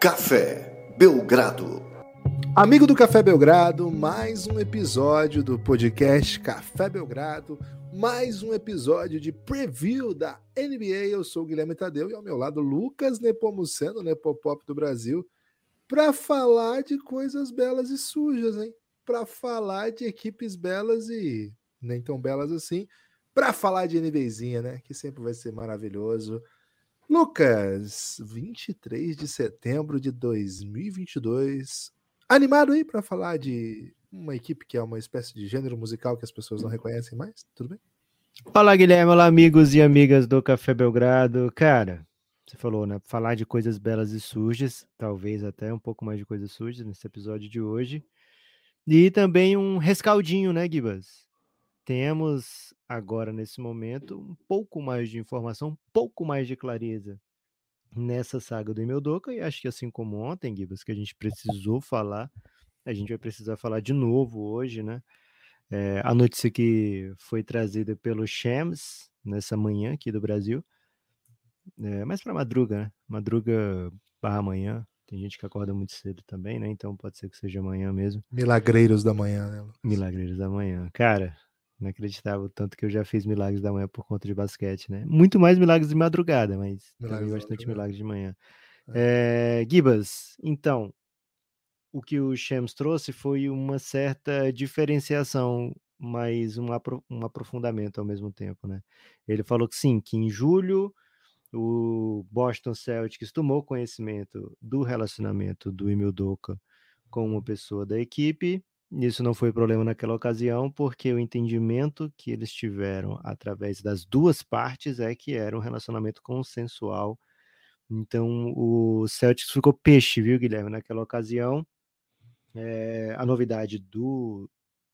Café Belgrado. Amigo do Café Belgrado, mais um episódio do podcast Café Belgrado, mais um episódio de preview da NBA. Eu sou o Guilherme Tadeu e ao meu lado Lucas Nepomuceno, Nepopop do Brasil, para falar de coisas belas e sujas, hein? Para falar de equipes belas e nem tão belas assim, para falar de NBzinha, né? Que sempre vai ser maravilhoso. Lucas, 23 de setembro de 2022. Animado aí para falar de uma equipe que é uma espécie de gênero musical que as pessoas não reconhecem mais? Tudo bem? Olá, Guilherme. Olá, amigos e amigas do Café Belgrado. Cara, você falou, né? Falar de coisas belas e sujas, talvez até um pouco mais de coisas sujas nesse episódio de hoje. E também um rescaldinho, né, Gibas? Temos agora, nesse momento, um pouco mais de informação, um pouco mais de clareza nessa saga do Imeldoka, e acho que assim como ontem, Gibas, que a gente precisou falar, a gente vai precisar falar de novo hoje, né? É, a notícia que foi trazida pelo Shams nessa manhã aqui do Brasil, é, mas para madruga, né? Madruga barra amanhã, tem gente que acorda muito cedo também, né? Então pode ser que seja amanhã mesmo. Milagreiros da manhã, né? Milagreiros da manhã. Cara, Inacreditável, tanto que eu já fiz milagres da manhã por conta de basquete, né? Muito mais milagres de madrugada, mas milagres também bastante milagres de manhã. É. É, Gibas, então, o que o Shams trouxe foi uma certa diferenciação, mas um, apro um aprofundamento ao mesmo tempo, né? Ele falou que sim, que em julho o Boston Celtics tomou conhecimento do relacionamento do Emil Doka com uma pessoa da equipe isso não foi problema naquela ocasião, porque o entendimento que eles tiveram através das duas partes é que era um relacionamento consensual. Então o Celtics ficou peixe, viu, Guilherme, naquela ocasião. É, a novidade do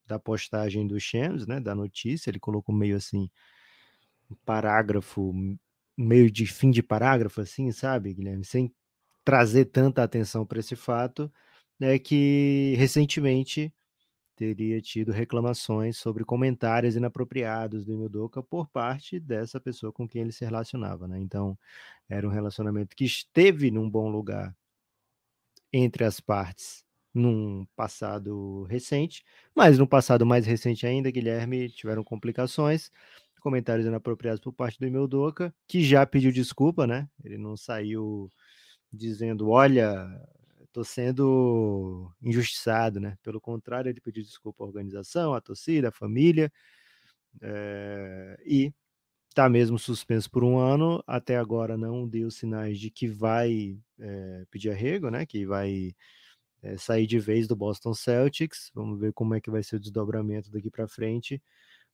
da postagem do Shams, né, da notícia, ele colocou meio assim um parágrafo, meio de fim de parágrafo, assim, sabe, Guilherme, sem trazer tanta atenção para esse fato, é que recentemente teria tido reclamações sobre comentários inapropriados do Emildoka por parte dessa pessoa com quem ele se relacionava, né? Então, era um relacionamento que esteve num bom lugar entre as partes num passado recente, mas no passado mais recente ainda, Guilherme, tiveram complicações, comentários inapropriados por parte do Emildoka, que já pediu desculpa, né? Ele não saiu dizendo, olha, estou sendo injustiçado, né? Pelo contrário, ele pediu desculpa à organização, à torcida, à família, é, e está mesmo suspenso por um ano. Até agora não deu sinais de que vai é, pedir arrego, né? Que vai é, sair de vez do Boston Celtics. Vamos ver como é que vai ser o desdobramento daqui para frente,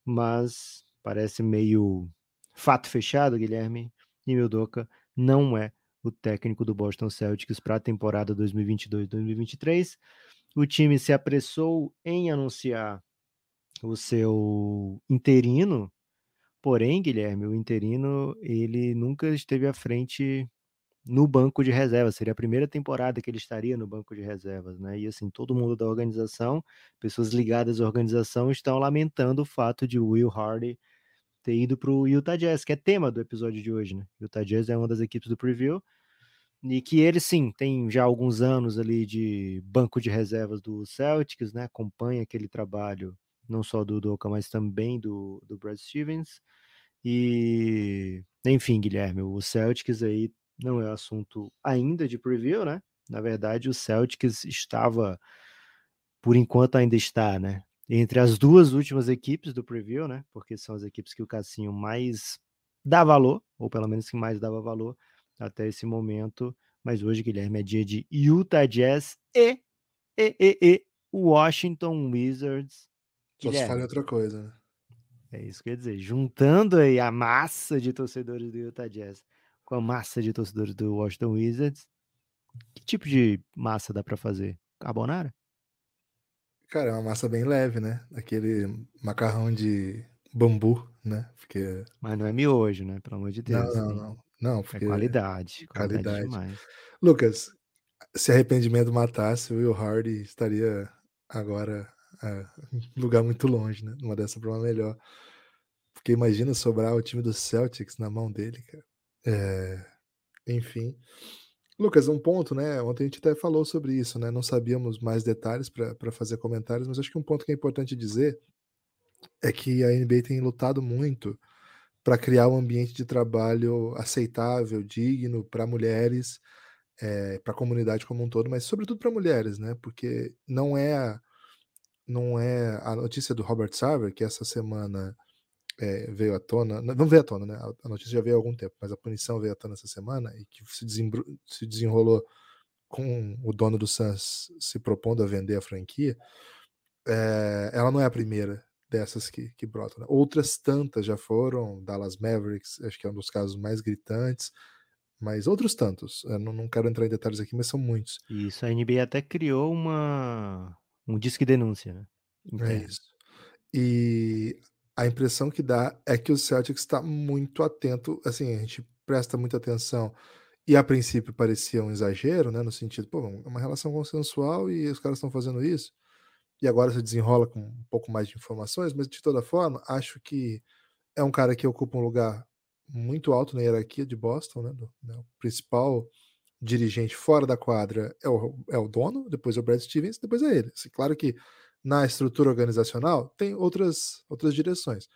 mas parece meio fato fechado, Guilherme. E Mildoka não é o técnico do Boston Celtics para a temporada 2022-2023. O time se apressou em anunciar o seu interino, porém, Guilherme, o interino ele nunca esteve à frente no banco de reservas. Seria a primeira temporada que ele estaria no banco de reservas, né? E assim, todo mundo da organização, pessoas ligadas à organização, estão lamentando o fato de Will Hardy ter ido para o Utah Jazz, que é tema do episódio de hoje, né? Utah Jazz é uma das equipes do preview e que ele sim tem já alguns anos ali de banco de reservas do Celtics, né? Acompanha aquele trabalho não só do Doca, mas também do, do Brad Stevens. E enfim, Guilherme, o Celtics aí não é assunto ainda de preview, né? Na verdade, o Celtics estava, por enquanto ainda está, né? Entre as duas últimas equipes do preview, né? Porque são as equipes que o Cassinho mais dá valor, ou pelo menos que mais dava valor até esse momento. Mas hoje, Guilherme, é dia de Utah Jazz e, e, e, e Washington Wizards. Só Guilherme, se fala outra coisa, né? É isso que eu ia dizer. Juntando aí a massa de torcedores do Utah Jazz com a massa de torcedores do Washington Wizards, que tipo de massa dá para fazer? Carbonara? Cara, é uma massa bem leve, né? Aquele macarrão de bambu, né? Porque... Mas não é miojo, né? Pelo amor de Deus. Não, não, não. não é porque... É qualidade. Qualidade, qualidade. demais. Lucas, se arrependimento matasse, o Will Hardy estaria agora é, em lugar muito longe, né? Uma dessa para uma melhor. Porque imagina sobrar o time do Celtics na mão dele, cara. É... Enfim. Lucas, um ponto, né? Ontem a gente até falou sobre isso, né? Não sabíamos mais detalhes para fazer comentários, mas acho que um ponto que é importante dizer é que a NBA tem lutado muito para criar um ambiente de trabalho aceitável, digno para mulheres, é, para a comunidade como um todo, mas sobretudo para mulheres, né? Porque não é não é a notícia do Robert Sarver que essa semana é, veio à tona, não veio à tona, né? A notícia já veio há algum tempo, mas a punição veio à tona essa semana e que se, se desenrolou com o dono do Suns se propondo a vender a franquia. É, ela não é a primeira dessas que, que brotam. Né? Outras tantas já foram, Dallas Mavericks, acho que é um dos casos mais gritantes, mas outros tantos. Não, não quero entrar em detalhes aqui, mas são muitos. Isso, a NBA até criou uma um disque denúncia, né? É isso. E a impressão que dá é que o Celtics está muito atento, assim, a gente presta muita atenção e a princípio parecia um exagero, né, no sentido, pô, é uma relação consensual e os caras estão fazendo isso e agora se desenrola com um pouco mais de informações, mas de toda forma, acho que é um cara que ocupa um lugar muito alto na hierarquia de Boston, né? Do, né o principal dirigente fora da quadra é o, é o dono, depois é o Brad Stevens, depois é ele. Assim, claro que na estrutura organizacional tem outras, outras direções,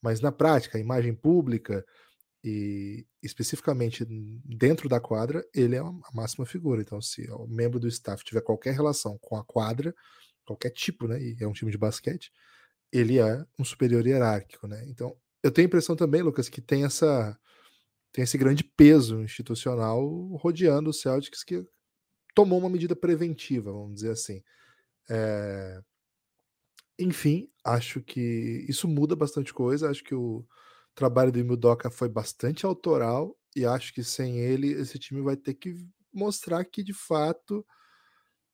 mas na prática, a imagem pública e especificamente dentro da quadra, ele é a máxima figura. Então, se o membro do staff tiver qualquer relação com a quadra, qualquer tipo, né? E é um time de basquete, ele é um superior hierárquico, né? Então, eu tenho a impressão também, Lucas, que tem essa tem esse grande peso institucional rodeando o Celtics que tomou uma medida preventiva, vamos dizer assim. É... Enfim, acho que isso muda bastante coisa. Acho que o trabalho do Emil foi bastante autoral e acho que sem ele esse time vai ter que mostrar que de fato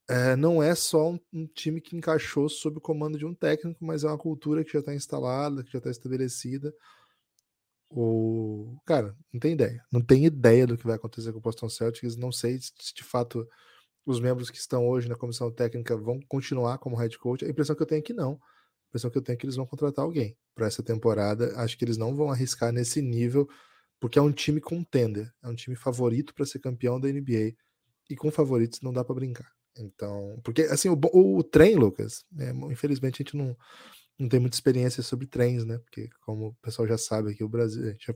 é, não é só um, um, time que encaixou sob o comando de um técnico, mas é uma cultura que já está instalada, que já está estabelecida. O cara não tem ideia, não tem ideia do que vai acontecer com o Boston Celtics. Não sei se de fato os membros que estão hoje na comissão técnica vão continuar como head coach. A impressão que eu tenho é que não. A impressão que eu tenho é que eles vão contratar alguém para essa temporada. Acho que eles não vão arriscar nesse nível, porque é um time contender, é um time favorito para ser campeão da NBA. E com favoritos não dá para brincar. Então, porque assim, o, o, trem, Lucas, é, infelizmente a gente não, não tem muita experiência sobre trens, né? Porque, como o pessoal já sabe aqui, o Brasil, a gente já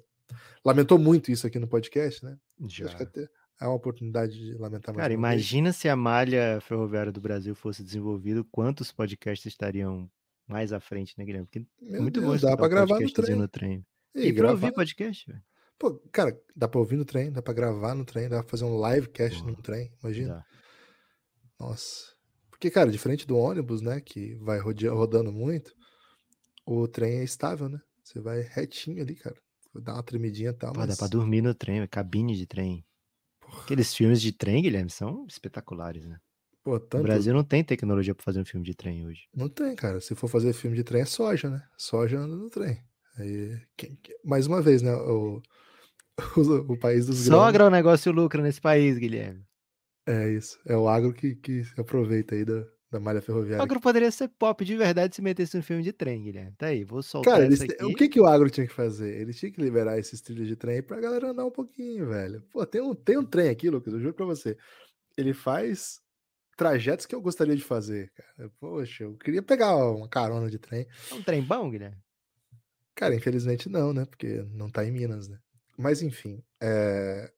lamentou muito isso aqui no podcast, né? Já. Acho que até é uma oportunidade de lamentar mais. Cara, imagina vez. se a malha ferroviária do Brasil fosse desenvolvida, quantos podcasts estariam mais à frente, né, Guilherme? Porque é muito Deus, bom dá para gravar no trem. no trem. E, e gravar... ouvir podcast, velho. Pô, cara, dá para ouvir no trem, dá para gravar no trem, dá para fazer um livecast no trem, imagina. Dá. Nossa. Porque, cara, diferente do ônibus, né, que vai rodando muito, o trem é estável, né? Você vai retinho ali, cara. Dá uma tremidinha e tal. Pô, mas... Dá pra dormir no trem, é cabine de trem. Aqueles filmes de trem, Guilherme, são espetaculares, né? Pô, tanto... O Brasil não tem tecnologia para fazer um filme de trem hoje. Não tem, cara. Se for fazer filme de trem, é soja, né? Soja anda no trem. Aí, mais uma vez, né? O, o, o país dos Sogra o negócio lucra nesse país, Guilherme. É isso. É o agro que, que aproveita aí da, da malha ferroviária. O agro poderia ser pop de verdade se metesse um filme de trem, Guilherme. Tá aí, vou soltar Cara, eles, aqui. o que, que o agro tinha que fazer? Ele tinha que liberar esses trilhos de trem pra galera andar um pouquinho, velho. Pô, tem um, tem um trem aqui, Lucas, eu juro pra você. Ele faz trajetos que eu gostaria de fazer, cara. Poxa, eu queria pegar uma carona de trem. É um trem bom, Guilherme? Cara, infelizmente não, né? Porque não tá em Minas, né? Mas enfim, é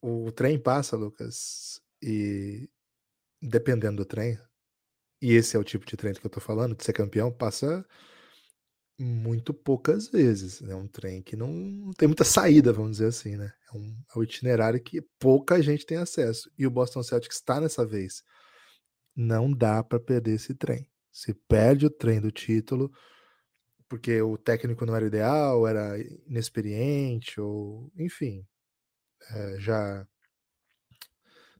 o trem passa, Lucas, e dependendo do trem, e esse é o tipo de trem que eu tô falando, de ser campeão, passa muito poucas vezes. É um trem que não tem muita saída, vamos dizer assim, né? É um, é um itinerário que pouca gente tem acesso. E o Boston Celtics está nessa vez. Não dá para perder esse trem. Se perde o trem do título, porque o técnico não era ideal, era inexperiente, ou enfim, é, já.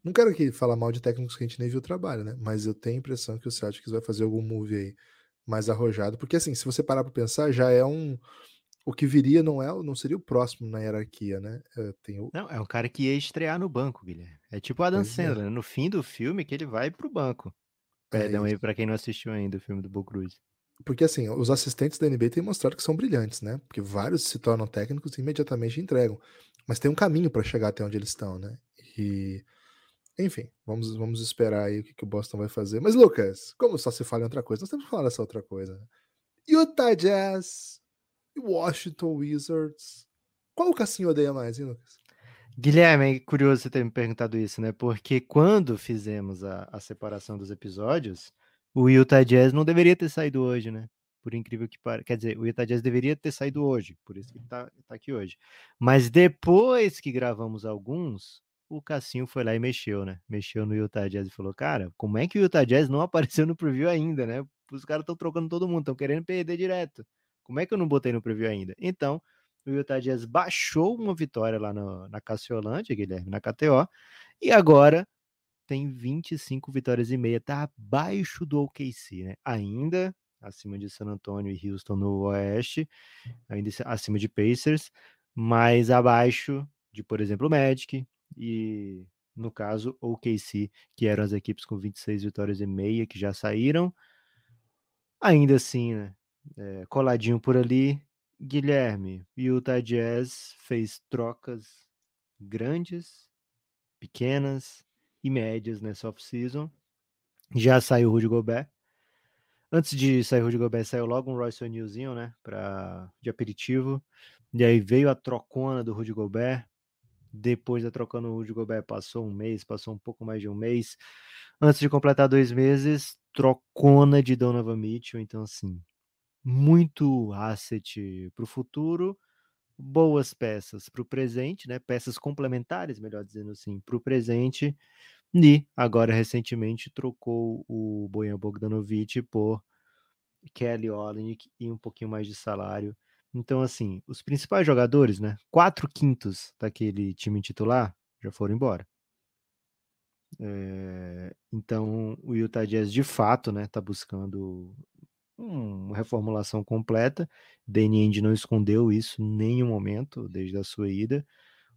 Não quero aqui falar mal de técnicos que a gente nem viu o trabalho, né? Mas eu tenho a impressão que o Celtics vai fazer algum move aí mais arrojado, porque assim, se você parar para pensar, já é um o que viria não é, não seria o próximo na hierarquia, né? É, tem o... Não, é um cara que ia estrear no banco, Guilherme. É tipo o Adam pois é. Sandler, é. no fim do filme que ele vai pro banco. É Perdão aí para quem não assistiu ainda o filme do Bo Cruz. Porque assim, os assistentes da NBA têm mostrado que são brilhantes, né? Porque vários se tornam técnicos e imediatamente entregam. Mas tem um caminho para chegar até onde eles estão, né? E enfim, vamos, vamos esperar aí o que, que o Boston vai fazer. Mas, Lucas, como só se fala em outra coisa, nós temos que falar dessa outra coisa. Né? Utah Jazz e Washington Wizards. Qual o Cassinho odeia mais, hein, Lucas? Guilherme, é curioso você ter me perguntado isso, né? Porque quando fizemos a, a separação dos episódios, o Utah Jazz não deveria ter saído hoje, né? Por incrível que pareça. Quer dizer, o Utah Jazz deveria ter saído hoje, por isso que ele tá, tá aqui hoje. Mas depois que gravamos alguns, o Cassinho foi lá e mexeu, né? Mexeu no Utah Jazz e falou: Cara, como é que o Utah Jazz não apareceu no preview ainda, né? Os caras estão trocando todo mundo, estão querendo perder direto. Como é que eu não botei no preview ainda? Então, o Utah Jazz baixou uma vitória lá no, na Cassiolândia, Guilherme, na KTO, e agora tem 25 vitórias e meia, tá abaixo do OKC, né? Ainda acima de San Antonio e Houston no Oeste, ainda acima de Pacers, mas abaixo de, por exemplo, o Magic e, no caso, o OKC, que eram as equipes com 26 vitórias e meia que já saíram. Ainda assim, né? É, coladinho por ali, Guilherme, Utah Jazz fez trocas grandes, pequenas e médias nessa off-season. Já saiu o Rudy Gobert. Antes de sair o Rudy Gobert, saiu logo um Royce O'Nealzinho, né? Pra, de aperitivo. E aí veio a trocona do Rudy Gobert. Depois da trocona, o Rudy Gobert passou um mês, passou um pouco mais de um mês. Antes de completar dois meses, trocona de Donovan Mitchell. Então, assim, muito asset para o futuro, boas peças para o presente, né? Peças complementares, melhor dizendo assim, para o presente. E agora recentemente trocou o Bojan Bogdanovic por Kelly Olynyk e um pouquinho mais de salário. Então, assim, os principais jogadores, né? Quatro quintos daquele time titular já foram embora. É, então, o Utah Jazz de fato, né, tá buscando uma reformulação completa. Danny Ainge não escondeu isso em nenhum momento desde a sua ida.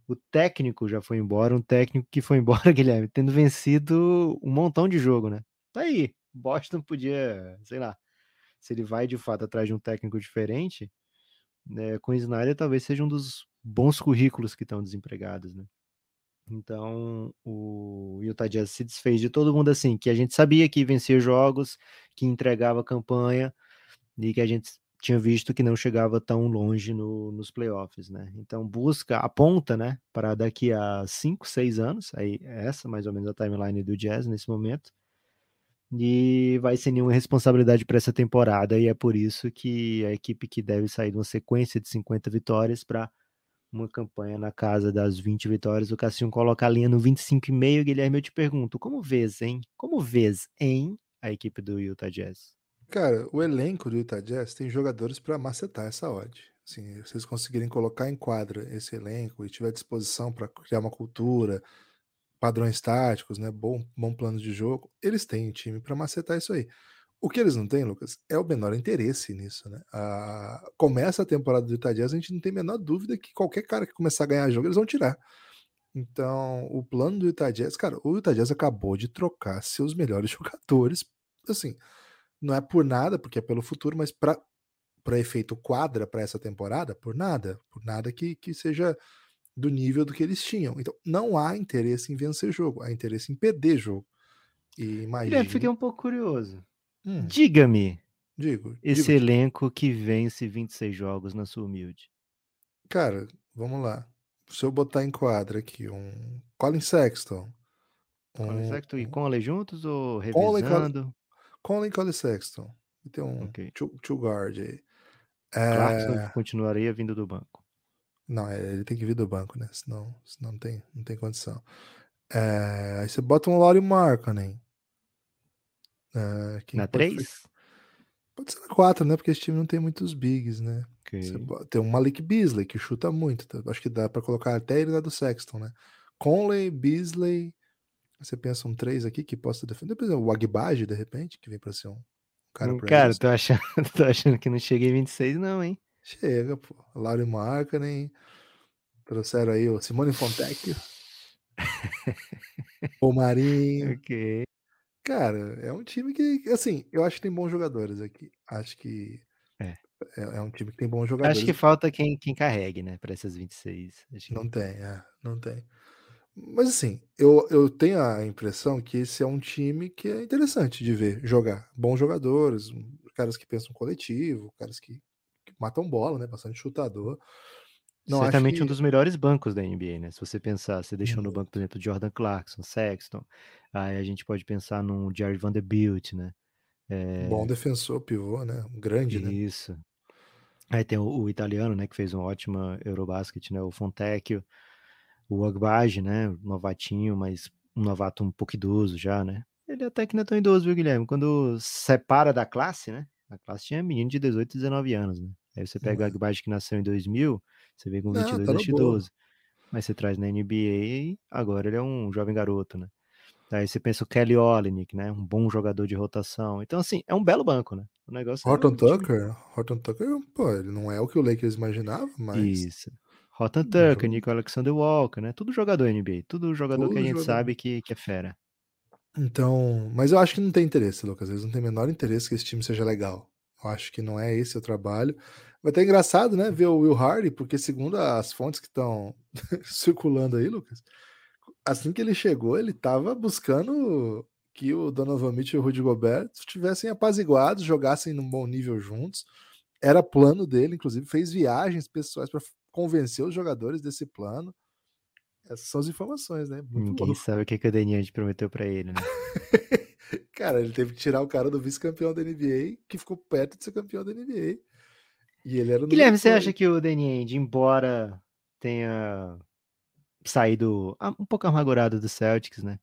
O técnico já foi embora, um técnico que foi embora, Guilherme, tendo vencido um montão de jogo, né? Tá aí. Boston podia, sei lá, se ele vai de fato atrás de um técnico diferente, né, com Snyder talvez seja um dos bons currículos que estão desempregados, né? Então, o Utah Jazz se desfez de todo mundo assim, que a gente sabia que vencia jogos, que entregava campanha e que a gente tinha visto que não chegava tão longe no, nos playoffs, né? Então, busca, aponta, né, para daqui a 5, 6 anos, aí é essa mais ou menos a timeline do Jazz nesse momento, e vai ser nenhuma responsabilidade para essa temporada, e é por isso que a equipe que deve sair de uma sequência de 50 vitórias para uma campanha na casa das 20 vitórias, o Cassinho coloca a linha no 25,5. Guilherme, eu te pergunto, como vês, hein? Como vês em a equipe do Utah Jazz? Cara, o elenco do Utah Jazz tem jogadores para macetar essa odd. Assim, vocês conseguirem colocar em quadra esse elenco e tiver disposição para criar uma cultura, padrões táticos, né, bom, bom plano de jogo, eles têm time para macetar isso aí. O que eles não têm, Lucas, é o menor interesse nisso, né? A... Começa a temporada do Jazz, a gente não tem a menor dúvida que qualquer cara que começar a ganhar jogo, eles vão tirar. Então, o plano do Jazz, cara, o Jazz acabou de trocar seus melhores jogadores, assim, não é por nada, porque é pelo futuro, mas para efeito quadra para essa temporada, por nada, por nada que, que seja do nível do que eles tinham. Então, não há interesse em vencer jogo, há interesse em perder jogo. E imagine... Eu fiquei um pouco curioso. Hum. Diga-me. Digo. Esse digo, elenco que vence 26 jogos na sua humilde. Cara, vamos lá. Se eu botar em quadra aqui um Colin Sexton. Um, Colin Sexton e Conley juntos ou revisando? Conley e Colin Sexton. Tem um okay. two, two guard aí. Clarkson é... continuaria vindo do banco. Não, é, ele tem que vir do banco, né? Senão, senão não, tem, não tem condição. É... Aí você bota um Laurie Markkanen. Uh, na 3? Pode ser na 4, né? Porque esse time não tem muitos bigs, né? Okay. Tem um Malik Beasley que chuta muito. Tá? Acho que dá para colocar até ele lá do Sexton, né? Conley, Beasley. Você pensa um 3 aqui que possa defender. Por exemplo, o Agbaji, de repente, que vem para ser um cara hum, pra Cara, tô achando, tô achando que não cheguei em 26, não, hein? Chega, pô. Laurie Markkanen. Trouxeram aí o Simone Fontecchio. o Marinho. Ok. Cara, é um time que, assim, eu acho que tem bons jogadores aqui. Acho que é, é, é um time que tem bons jogadores. Acho que falta quem, quem carregue, né, para essas 26. Acho não que... tem, é, não tem. Mas assim, eu, eu tenho a impressão que esse é um time que é interessante de ver jogar. Bons jogadores, caras que pensam coletivo, caras que matam bola, né? Bastante chutador. Não Certamente que... um dos melhores bancos da NBA, né? Se você pensar, você deixou no banco, por exemplo, Jordan Clarkson, Sexton, aí a gente pode pensar num Jerry Vanderbilt, né? É... Bom defensor, pivô, né? Um grande, Isso. né? Isso. Aí tem o, o, italiano, né, que fez um ótimo Eurobasket, né? O Fontecchio, o Agbaji, né? Novatinho, mas um novato um pouco idoso já, né? Ele até que não é tão idoso, viu, Guilherme? Quando separa da classe, né? A classe tinha menino de 18 e 19 anos, né? Aí você pega o Agbaji que nasceu em 2000, você vê com 22 não, tá 12. Mas você traz na NBA agora ele é um jovem garoto, né? Aí você pensa o Kelly Olynyk, né? Um bom jogador de rotação. Então, assim, é um belo banco, né? O negócio Horton é um Tucker? Time... Horton Tucker, pô, ele não é o que o Lakers imaginava, mas... Isso. Horton Tucker, Nico Alexander Walker, né? Tudo jogador NBA. Tudo jogador Tudo que a gente jogador. sabe que, que é fera. Então, mas eu acho que não tem interesse, Lucas. Eles não têm o menor interesse que esse time seja legal. Eu acho que não é esse o trabalho. Vai ter engraçado, né, ver o Will Hardy, porque segundo as fontes que estão circulando aí, Lucas, assim que ele chegou, ele estava buscando que o Donovan Mitchell e o Rudy Gobert estivessem apaziguados, jogassem num bom nível juntos. Era plano dele, inclusive fez viagens pessoais para convencer os jogadores desse plano. Essas são as informações, né? Muito Ninguém louco. sabe o que, que o Deniante prometeu para ele, né? cara, ele teve que tirar o cara do vice-campeão da NBA, que ficou perto de ser campeão da NBA. E ele era Guilherme, você acha que o Deniente, embora tenha saído um pouco amargurado do Celtics, né?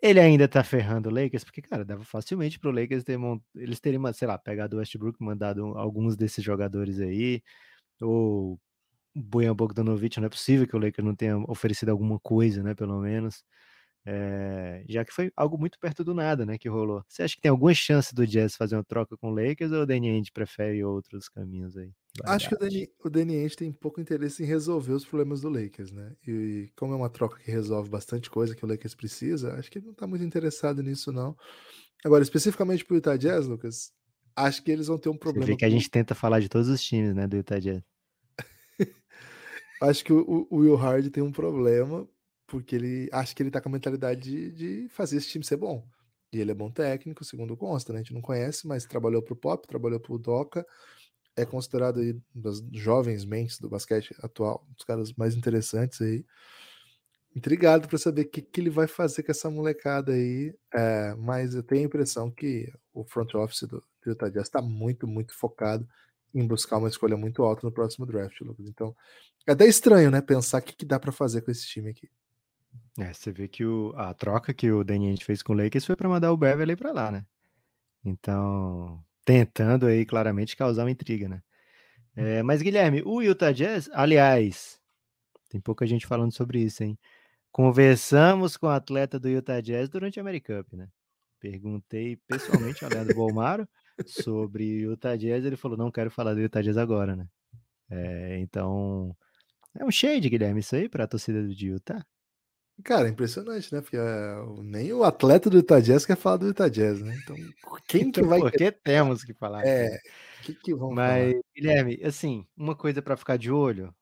Ele ainda tá ferrando o Lakers, porque, cara, dava facilmente pro Lakers ter mont... eles terem, sei lá, pegado o Westbrook, mandado alguns desses jogadores aí, ou Bojan Bogdanovic, não é possível que o Lakers não tenha oferecido alguma coisa, né, pelo menos. É, já que foi algo muito perto do nada, né, que rolou. Você acha que tem alguma chance do Jazz fazer uma troca com o Lakers ou o Danny Ainge prefere outros caminhos aí? Acho que o Danny, o Danny Ainge tem pouco interesse em resolver os problemas do Lakers, né? E como é uma troca que resolve bastante coisa que o Lakers precisa, acho que ele não tá muito interessado nisso, não. Agora, especificamente pro Utah Jazz, Lucas, acho que eles vão ter um problema. Você vê que a gente tenta falar de todos os times, né, do Utah Jazz. acho que o, o Will Hard tem um problema porque ele acha que ele tá com a mentalidade de, de, fazer esse time ser bom. E ele é bom técnico, segundo consta, né? A gente não conhece, mas trabalhou pro Pop, trabalhou pro Doca, é considerado aí das jovens mentes do basquete atual, um dos caras mais interessantes aí. Intrigado para saber o que, que, ele vai fazer com essa molecada aí, é, mas eu tenho a impressão que o front office do, Utah Jazz está muito, muito focado em buscar uma escolha muito alta no próximo draft, Lucas. Então, é até estranho, né? Pensar o que, que dá para fazer com esse time aqui. É, você vê que o, a troca que o Danny fez com o Lakers foi para mandar o Beverly para lá, né? Então, tentando aí claramente causar uma intriga, né? É, mas Guilherme, o Utah Jazz, aliás, tem pouca gente falando sobre isso, hein? Conversamos com o atleta do Utah Jazz durante a Americup, né? Perguntei pessoalmente ao Leandro Bolmaro sobre o Utah Jazz, ele falou, não quero falar do Utah Jazz agora, né? É, então, é um shade, Guilherme, isso aí para a torcida do Utah? Cara, impressionante, né? Porque uh, nem o atleta do Utah Jazz quer falar do Utah Jazz, né? Então, quem então, que vai. Por que temos que falar? É, o que, que vão Mas, falar? Guilherme, assim, uma coisa para ficar de olho,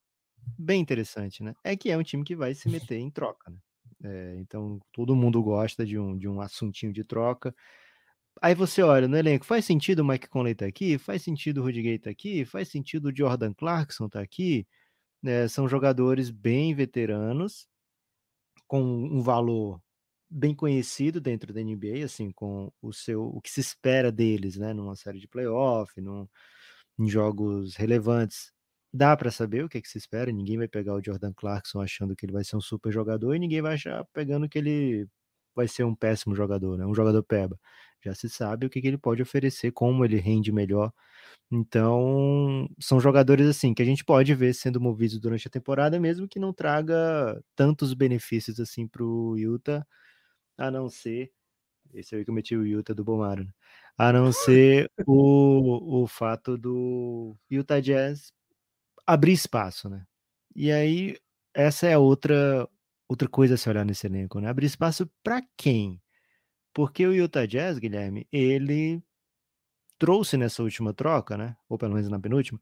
bem interessante, né? É que é um time que vai se meter em troca, né? É, então, todo mundo gosta de um, de um assuntinho de troca. Aí você olha no elenco, faz sentido o Mike Conley tá aqui? Faz sentido o Rudy Gay tá aqui? Faz sentido o Jordan Clarkson tá aqui? É, são jogadores bem veteranos, com um valor bem conhecido dentro da NBA, assim, com o seu o que se espera deles, né, numa série de playoff, num, em jogos relevantes. Dá para saber o que, é que se espera, ninguém vai pegar o Jordan Clarkson achando que ele vai ser um super jogador e ninguém vai achar pegando que ele vai ser um péssimo jogador, né, um jogador peba. Já se sabe o que, que ele pode oferecer, como ele rende melhor então, são jogadores assim que a gente pode ver sendo movidos durante a temporada, mesmo que não traga tantos benefícios assim para o Utah, a não ser. Esse aí que eu meti o Utah do Bomaro, né? a não ser o, o fato do Utah Jazz abrir espaço, né? E aí, essa é outra, outra coisa a se olhar nesse elenco, né? Abrir espaço para quem? Porque o Utah Jazz, Guilherme, ele trouxe nessa última troca, né? Ou pelo menos na penúltima,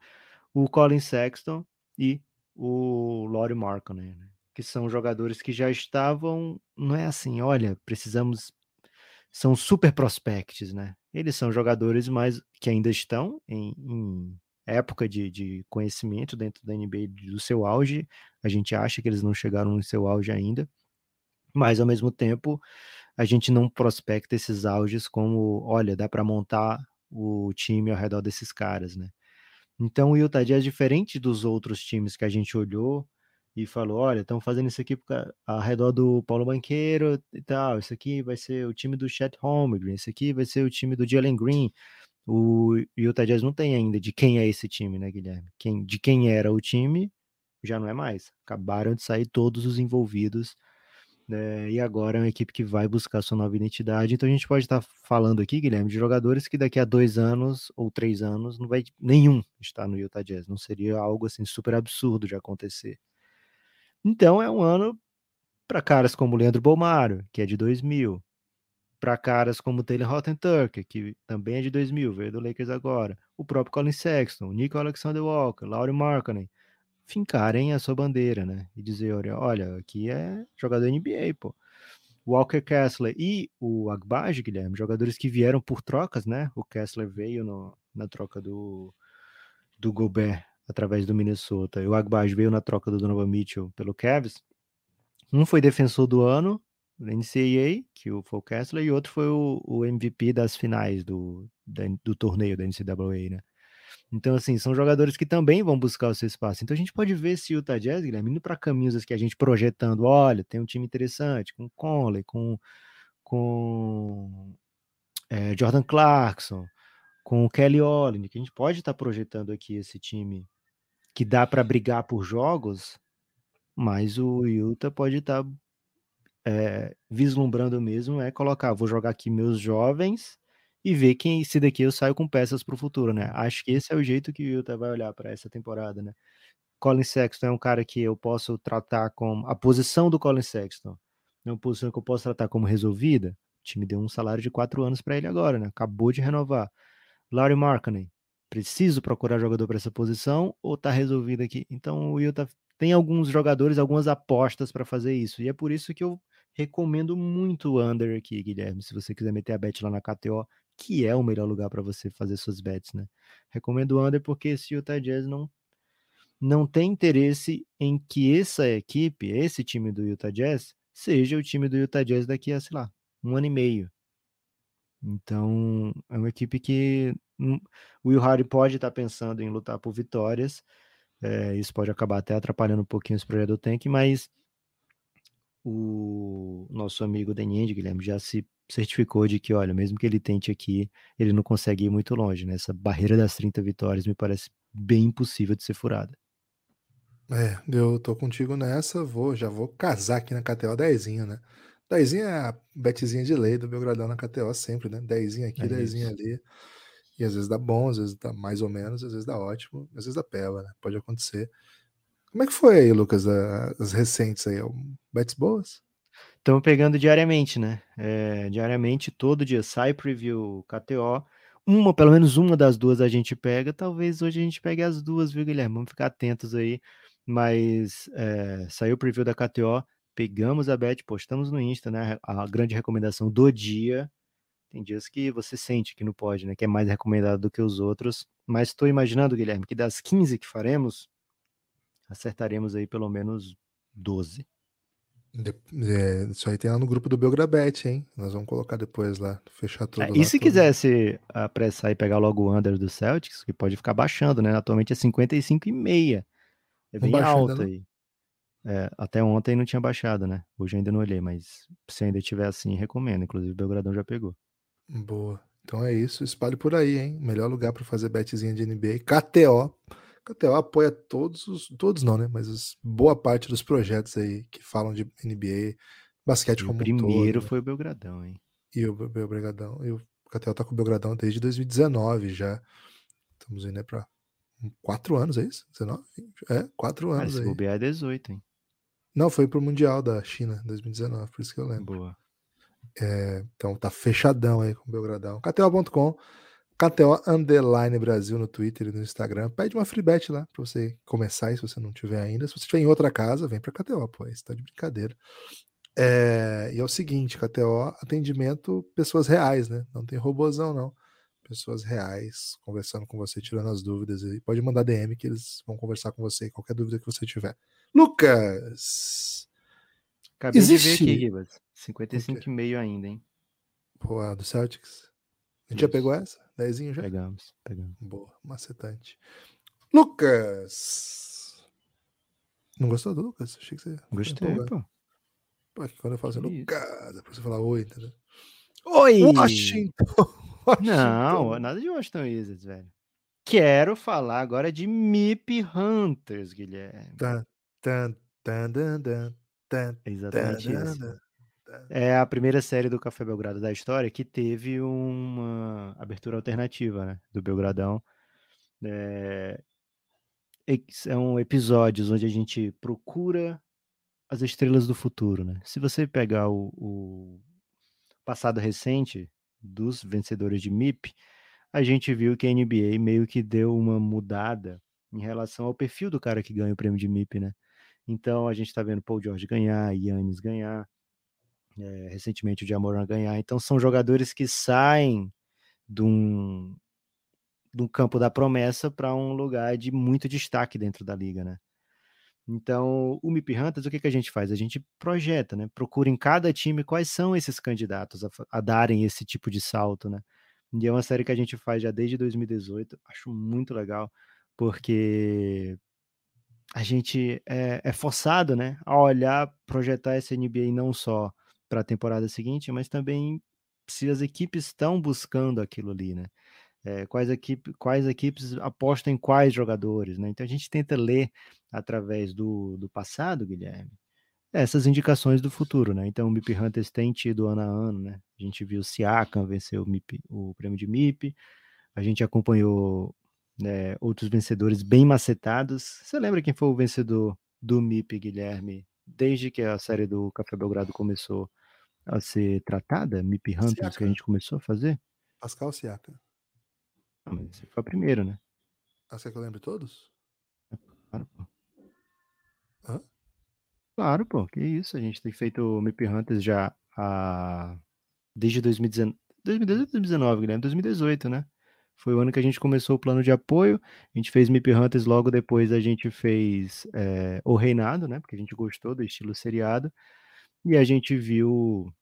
o Colin Sexton e o Laurie Markkinen. Né? que são jogadores que já estavam, não é assim, olha, precisamos são super prospects, né? Eles são jogadores mais que ainda estão em, em época de, de, conhecimento dentro da NBA do seu auge. A gente acha que eles não chegaram no seu auge ainda, mas ao mesmo tempo a gente não prospecta esses auges como, olha, dá para montar o time ao redor desses caras, né? Então o Utah Jazz, diferente dos outros times que a gente olhou e falou, olha, estão fazendo isso aqui ao redor do Paulo Banqueiro e tal, isso aqui vai ser o time do Chet Holmgren, isso aqui vai ser o time do Jalen Green. O Utah Jazz não tem ainda de quem é esse time, né, Guilherme? Quem, de quem era o time, já não é mais. Acabaram de sair todos os envolvidos né, e agora é uma equipe que vai buscar sua nova identidade. Então a gente pode estar falando aqui, Guilherme, de jogadores que daqui a dois anos ou três anos não vai nenhum estar no Utah Jazz. Não seria algo assim super absurdo de acontecer. Então é um ano para caras como Leandro Bolmaro, que é de 2000, para caras como Taylor Tucker, que também é de 2000, veio do Lakers agora, o próprio Colin Sexton, Nico Alexander Walker, Laurie Markkanen, fincarem a sua bandeira, né? E dizer, olha, olha, aqui é jogador NBA, pô. Walker Kessler e o Agbaj, Guilherme, jogadores que vieram por trocas, né? O Kessler veio no, na troca do, do Gobert através do Minnesota e o Agbaj veio na troca do Donovan Mitchell pelo Cavs. Um foi defensor do ano da NCAA, que foi o Kessler, e outro foi o, o MVP das finais do, da, do torneio da NCAA, né? Então, assim, são jogadores que também vão buscar o seu espaço. Então, a gente pode ver se o Utah Jazz, Guilherme, indo para caminhos que a gente projetando, olha, tem um time interessante, com Conley, com, com é, Jordan Clarkson, com o Kelly Olynyk, a gente pode estar tá projetando aqui esse time que dá para brigar por jogos, mas o Utah pode estar tá, é, vislumbrando mesmo, é colocar, vou jogar aqui meus jovens e ver quem se daqui eu saio com peças para o futuro, né? Acho que esse é o jeito que o Utah vai olhar para essa temporada, né? Colin Sexton é um cara que eu posso tratar como a posição do Colin Sexton é uma posição que eu posso tratar como resolvida. O time deu um salário de quatro anos para ele agora, né? Acabou de renovar. Larry Markkanen, preciso procurar jogador para essa posição ou tá resolvido aqui? Então o Utah tem alguns jogadores, algumas apostas para fazer isso. E é por isso que eu recomendo muito o under aqui, Guilherme. Se você quiser meter a bet lá na KTO, que é o melhor lugar para você fazer suas bets, né? Recomendo o under porque esse Utah Jazz não não tem interesse em que essa equipe, esse time do Utah Jazz, seja o time do Utah Jazz daqui a, sei lá, um ano e meio. Então, é uma equipe que o Will Hardy pode estar tá pensando em lutar por vitórias. É, isso pode acabar até atrapalhando um pouquinho esse projeto do Tank, mas o nosso amigo Daniel Guilherme já se certificou de que, olha, mesmo que ele tente aqui, ele não consegue ir muito longe, né? Essa barreira das 30 vitórias me parece bem impossível de ser furada. É, eu tô contigo nessa, vou, já vou casar aqui na KTO 10, né? 10 é a betezinha de lei do Belgradão na KTO sempre, né? 10 aqui, é 10 ali. E às vezes dá bom, às vezes dá mais ou menos, às vezes dá ótimo, às vezes dá pela, né? Pode acontecer. Como é que foi aí, Lucas, as recentes aí? Bets boas? Estamos pegando diariamente, né? É, diariamente, todo dia sai preview KTO. Uma, pelo menos uma das duas a gente pega. Talvez hoje a gente pegue as duas, viu, Guilherme? Vamos ficar atentos aí. Mas é, saiu o preview da KTO, pegamos a bet, postamos no Insta, né? A grande recomendação do dia. Tem dias que você sente que não pode, né? Que é mais recomendado do que os outros. Mas estou imaginando, Guilherme, que das 15 que faremos, acertaremos aí pelo menos 12. É, isso aí tem lá no grupo do Belgrabet, hein? Nós vamos colocar depois lá, fechar tudo. É, e se tudo. quisesse apressar e pegar logo o under do Celtics, que pode ficar baixando, né? Atualmente é 55,5. É bem alto aí. É, até ontem não tinha baixado, né? Hoje ainda não olhei, mas se ainda tiver assim, recomendo. Inclusive o Belgradão já pegou. Boa. Então é isso. Espalhe por aí, hein? Melhor lugar para fazer betzinha de NBA. KTO. KTO apoia todos os. Todos não, né? Mas os, boa parte dos projetos aí que falam de NBA, basquete e como o primeiro todo, foi o Belgradão, hein? E o Belgradão. E o KTO tá com o Belgradão desde 2019 já. Estamos indo né, para quatro anos, é isso? 19? É, quatro anos. Ah, se bobear é 18, hein? Não, foi pro Mundial da China, 2019, por isso que eu lembro. Boa. É, então tá fechadão aí com o Belgradão. KTO.com KTO Underline Brasil no Twitter e no Instagram. Pede uma free bet lá pra você começar aí, se você não tiver ainda. Se você estiver em outra casa, vem pra KTO, pô. Isso tá de brincadeira. É, e é o seguinte, KTO, atendimento pessoas reais, né? Não tem robozão, não. Pessoas reais conversando com você, tirando as dúvidas. E pode mandar DM que eles vão conversar com você, qualquer dúvida que você tiver. Lucas! Acabei Existe... de ver aqui, Gibas. 55,5 ainda, hein? Pô, do Celtics. A gente Isso. já pegou essa? Dezinho já? Pegamos, pegamos. Boa, macetante. Lucas! Não gostou do Lucas? Achei que você. Gostei, pô. pô. Quando eu falo assim, Lucas, depois você falar oi, entendeu? Oi! Washington! Washington. Não, nada de Washington Wizards, velho. Quero falar agora de MIP Hunters, Guilherme. Tan, tan, tan, tan, tan, tan, Exatamente isso. É a primeira série do Café Belgrado da história que teve uma abertura alternativa, né? Do Belgradão. É... São episódios onde a gente procura as estrelas do futuro, né? Se você pegar o, o passado recente dos vencedores de MIP, a gente viu que a NBA meio que deu uma mudada em relação ao perfil do cara que ganha o prêmio de MIP, né? Então a gente tá vendo Paul George ganhar, Yannis ganhar, é, recentemente o Jamoran ganhar. Então são jogadores que saem de um, de um campo da promessa para um lugar de muito destaque dentro da liga, né? Então, o MIP Hunters, o que, que a gente faz? A gente projeta, né? Procura em cada time quais são esses candidatos a, a darem esse tipo de salto, né? E é uma série que a gente faz já desde 2018, acho muito legal, porque a gente é, é forçado, né, a olhar, projetar essa NBA não só para a temporada seguinte, mas também se as equipes estão buscando aquilo ali, né? É, quais, equipe, quais equipes apostam em quais jogadores, né? Então a gente tenta ler através do, do passado, Guilherme, essas indicações do futuro, né? Então o MIP Hunters tem tido ano a ano, né? A gente viu o Siakam vencer o, MIP, o prêmio de MIP, a gente acompanhou né, outros vencedores bem macetados. Você lembra quem foi o vencedor do MIP, Guilherme, desde que a série do Café Belgrado começou a ser tratada, MIP Hunters, que a gente começou a fazer? Pascal Siaka. Ah, mas esse foi a primeira, né? Ah, você que eu lembro todos? Claro, pô. Hã? Claro, pô, que isso. A gente tem feito o MIP Hunters já a... desde 2019, 2019, Guilherme, 2018, né? Foi o ano que a gente começou o plano de apoio. A gente fez MIP Hunters logo depois a gente fez é, O Reinado, né? Porque a gente gostou do estilo seriado. E a gente viu,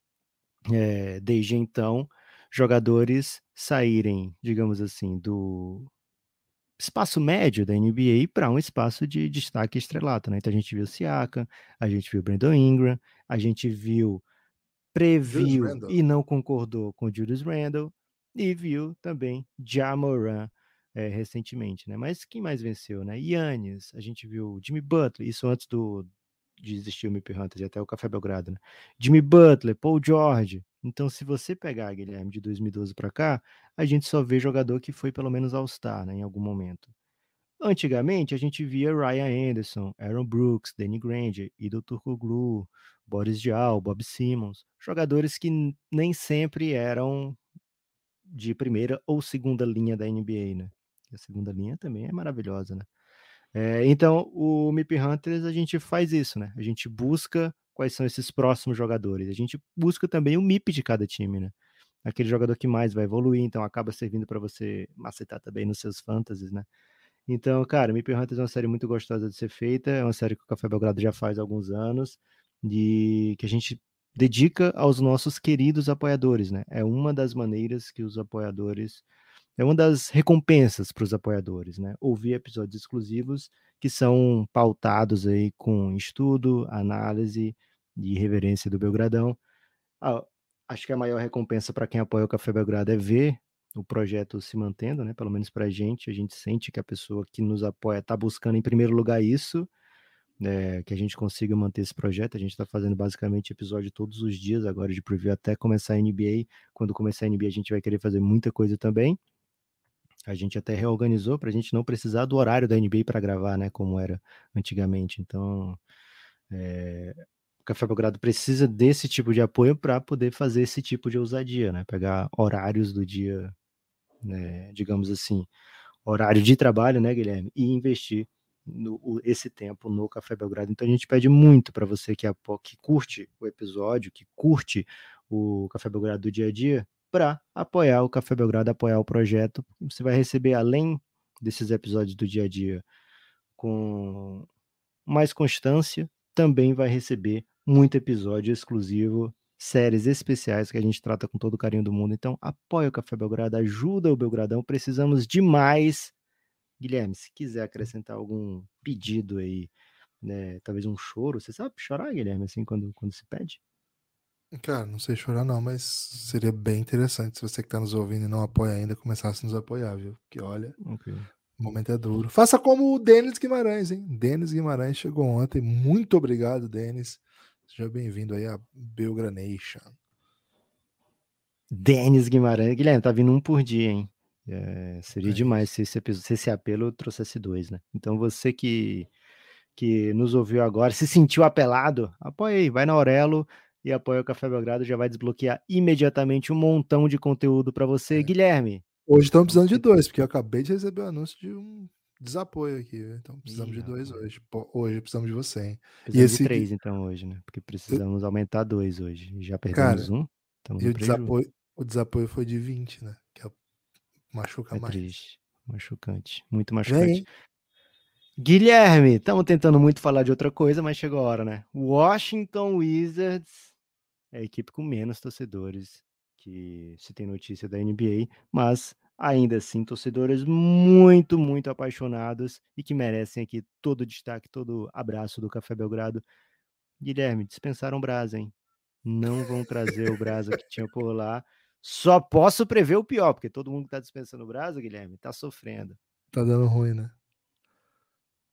é, desde então, jogadores saírem, digamos assim, do espaço médio da NBA para um espaço de destaque estrelato, né? Então a gente viu Siaka, a gente viu Brandon Ingram, a gente viu previu e não concordou com Julius Randle, e viu também Jamoran é, recentemente, né? Mas quem mais venceu, né? Yannis, a gente viu Jimmy Butler, isso antes do de existir o Mip Hunters e até o Café Belgrado, né? Jimmy Butler, Paul George. Então, se você pegar, Guilherme, de 2012 para cá, a gente só vê jogador que foi pelo menos All-Star, né, em algum momento. Antigamente, a gente via Ryan Anderson, Aaron Brooks, Danny Granger, Idol Turkoglu, Boris Diaw, Bob Simmons, jogadores que nem sempre eram de primeira ou segunda linha da NBA, né? A segunda linha também é maravilhosa, né? É, então, o MIP Hunters, a gente faz isso, né? A gente busca quais são esses próximos jogadores. A gente busca também o MIP de cada time, né? Aquele jogador que mais vai evoluir, então acaba servindo para você macetar também nos seus fantasies, né? Então, cara, MIP Hunters é uma série muito gostosa de ser feita, é uma série que o Café Belgrado já faz há alguns anos, e que a gente dedica aos nossos queridos apoiadores, né? É uma das maneiras que os apoiadores é uma das recompensas para os apoiadores, né? Ouvir episódios exclusivos que são pautados aí com estudo, análise e reverência do Belgradão. Ah, acho que a maior recompensa para quem apoia o Café Belgrado é ver o projeto se mantendo, né? Pelo menos para a gente, a gente sente que a pessoa que nos apoia está buscando em primeiro lugar isso é, que a gente consiga manter esse projeto. A gente está fazendo basicamente episódio todos os dias agora de preview até começar a NBA. Quando começar a NBA, a gente vai querer fazer muita coisa também. A gente até reorganizou para a gente não precisar do horário da NBA para gravar, né? Como era antigamente. Então, é, o Café Belgrado precisa desse tipo de apoio para poder fazer esse tipo de ousadia, né? Pegar horários do dia né, digamos assim, horário de trabalho, né, Guilherme, e investir no, esse tempo no Café Belgrado. Então a gente pede muito para você que, que curte o episódio, que curte o Café Belgrado do dia a dia, para apoiar o Café Belgrado, apoiar o projeto. Você vai receber, além desses episódios do dia a dia, com mais constância, também vai receber muito episódio exclusivo, séries especiais que a gente trata com todo o carinho do mundo. Então, apoia o Café Belgrado, ajuda o Belgradão. Precisamos demais Guilherme, se quiser acrescentar algum pedido aí, né, talvez um choro, você sabe chorar, Guilherme, assim, quando, quando se pede? Cara, não sei chorar não, mas seria bem interessante se você que está nos ouvindo e não apoia ainda, começasse a nos apoiar, viu? Porque olha, okay. o momento é duro. Faça como o Denis Guimarães, hein? Denis Guimarães chegou ontem. Muito obrigado, Denis. Seja bem-vindo aí a Belgranation. Denis Guimarães. Guilherme, tá vindo um por dia, hein? É, seria é demais se esse, se esse apelo trouxesse dois, né? Então você que, que nos ouviu agora, se sentiu apelado, apoia aí, vai na Aurelo e apoia o Café Belgrado, já vai desbloquear imediatamente um montão de conteúdo para você. É. Guilherme. Hoje estamos precisando de dois, porque eu acabei de receber o um anúncio de um desapoio aqui, então precisamos Ih, de dois hoje. Hoje precisamos de você, hein? Precisamos e esse... de três, então, hoje, né? Porque precisamos aumentar dois hoje. Já perdemos Cara, um. E o desapoio, o desapoio foi de 20, né? Machuca é mais. Triste. Machucante. Muito machucante. Vem. Guilherme, estamos tentando muito falar de outra coisa, mas chegou a hora, né? Washington Wizards é a equipe com menos torcedores que se tem notícia da NBA, mas ainda assim torcedores muito, muito apaixonados e que merecem aqui todo o destaque, todo o abraço do Café Belgrado. Guilherme, dispensaram o Brasa, hein? Não vão trazer o Brasa que tinha por lá. Só posso prever o pior, porque todo mundo que tá dispensando o Brasil, Guilherme, tá sofrendo. Tá dando ruim, né?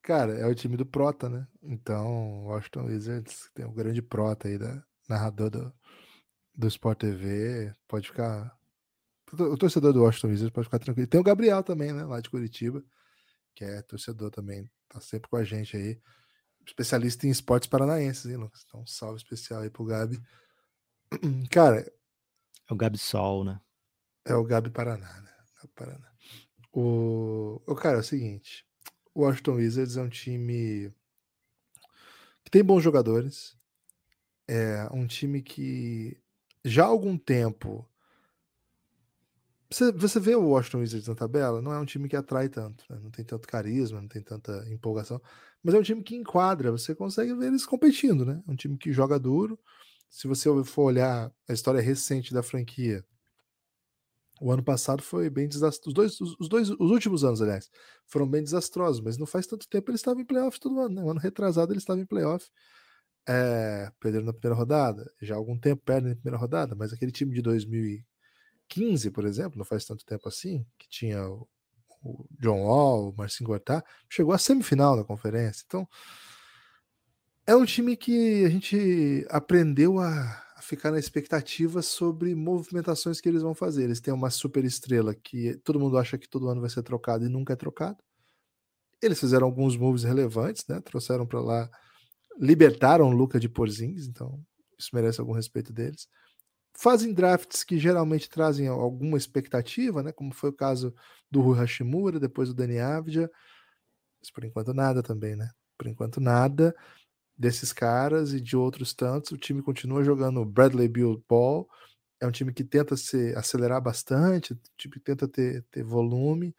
Cara, é o time do Prota, né? Então, Washington Wizards tem um grande Prota aí, da, narrador do, do Sport TV. Pode ficar. O torcedor do Washington Wizards pode ficar tranquilo. Tem o Gabriel também, né? Lá de Curitiba, que é torcedor também. Tá sempre com a gente aí. Especialista em esportes paranaenses, hein, Lucas? Então, um salve especial aí pro Gabi. Cara, é o Gabi Sol, né? É o Gabi Paraná, né? Paraná. O... o cara, é o seguinte: o Washington Wizards é um time que tem bons jogadores. É um time que já há algum tempo. Você, você vê o Washington Wizards na tabela, não é um time que atrai tanto, né? não tem tanto carisma, não tem tanta empolgação, mas é um time que enquadra, você consegue ver eles competindo, né? É um time que joga duro, se você for olhar a história recente da franquia, o ano passado foi bem desastroso. Os dois, os, dois, os últimos anos, aliás, foram bem desastrosos, mas não faz tanto tempo eles estavam em playoff todo ano, né? O ano retrasado eles estavam em playoff. É, na primeira rodada, já há algum tempo perdem na primeira rodada, mas aquele time de 2015, por exemplo, não faz tanto tempo assim, que tinha o, o John Wall, o Marcinho Gortá, chegou à semifinal da conferência. Então, é um time que a gente aprendeu a, ficar na expectativa sobre movimentações que eles vão fazer. Eles têm uma super estrela que todo mundo acha que todo ano vai ser trocado e nunca é trocado. Eles fizeram alguns moves relevantes, né? Trouxeram para lá, libertaram o Luca de Porzingis, então isso merece algum respeito deles. Fazem drafts que geralmente trazem alguma expectativa, né? Como foi o caso do Rui Hashimura, depois do Dani Avdia. Mas por enquanto nada também, né? Por enquanto nada desses caras e de outros tantos. O time continua jogando Bradley Bill Ball. É um time que tenta se acelerar bastante, time que tenta ter, ter volume.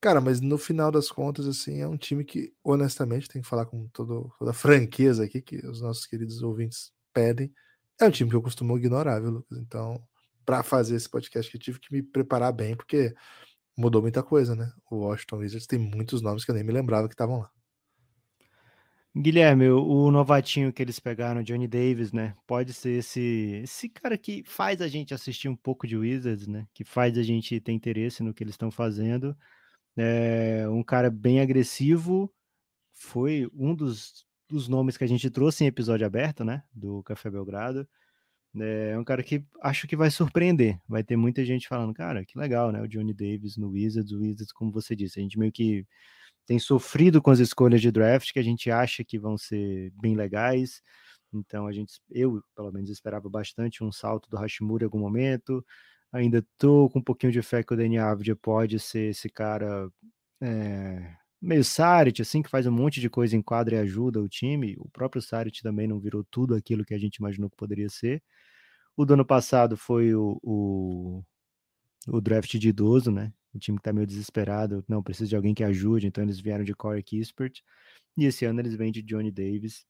Cara, mas no final das contas, assim, é um time que, honestamente, tem que falar com todo, toda a franqueza aqui que os nossos queridos ouvintes pedem. É um time que eu costumo ignorar, viu, Lucas? Então, para fazer esse podcast, eu tive que me preparar bem, porque mudou muita coisa, né? O Washington Wizards tem muitos nomes que eu nem me lembrava que estavam lá. Guilherme, o novatinho que eles pegaram, Johnny Davis, né? Pode ser esse, esse cara que faz a gente assistir um pouco de Wizards, né? Que faz a gente ter interesse no que eles estão fazendo. É um cara bem agressivo. Foi um dos, dos nomes que a gente trouxe em episódio aberto, né? Do Café Belgrado. É um cara que acho que vai surpreender. Vai ter muita gente falando, cara, que legal, né? O Johnny Davis no Wizards, o Wizards, como você disse, a gente meio que tem sofrido com as escolhas de draft que a gente acha que vão ser bem legais. Então a gente, eu pelo menos esperava bastante um salto do Hashimura em algum momento. Ainda tô com um pouquinho de fé que o Dani Avdia pode ser esse cara é, meio Sarit, assim, que faz um monte de coisa em quadra e ajuda o time. O próprio Sarit também não virou tudo aquilo que a gente imaginou que poderia ser. O do ano passado foi o, o, o draft de idoso, né? O time que tá meio desesperado, não, precisa de alguém que ajude, então eles vieram de Corey Kispert. E esse ano eles vêm de Johnny Davis.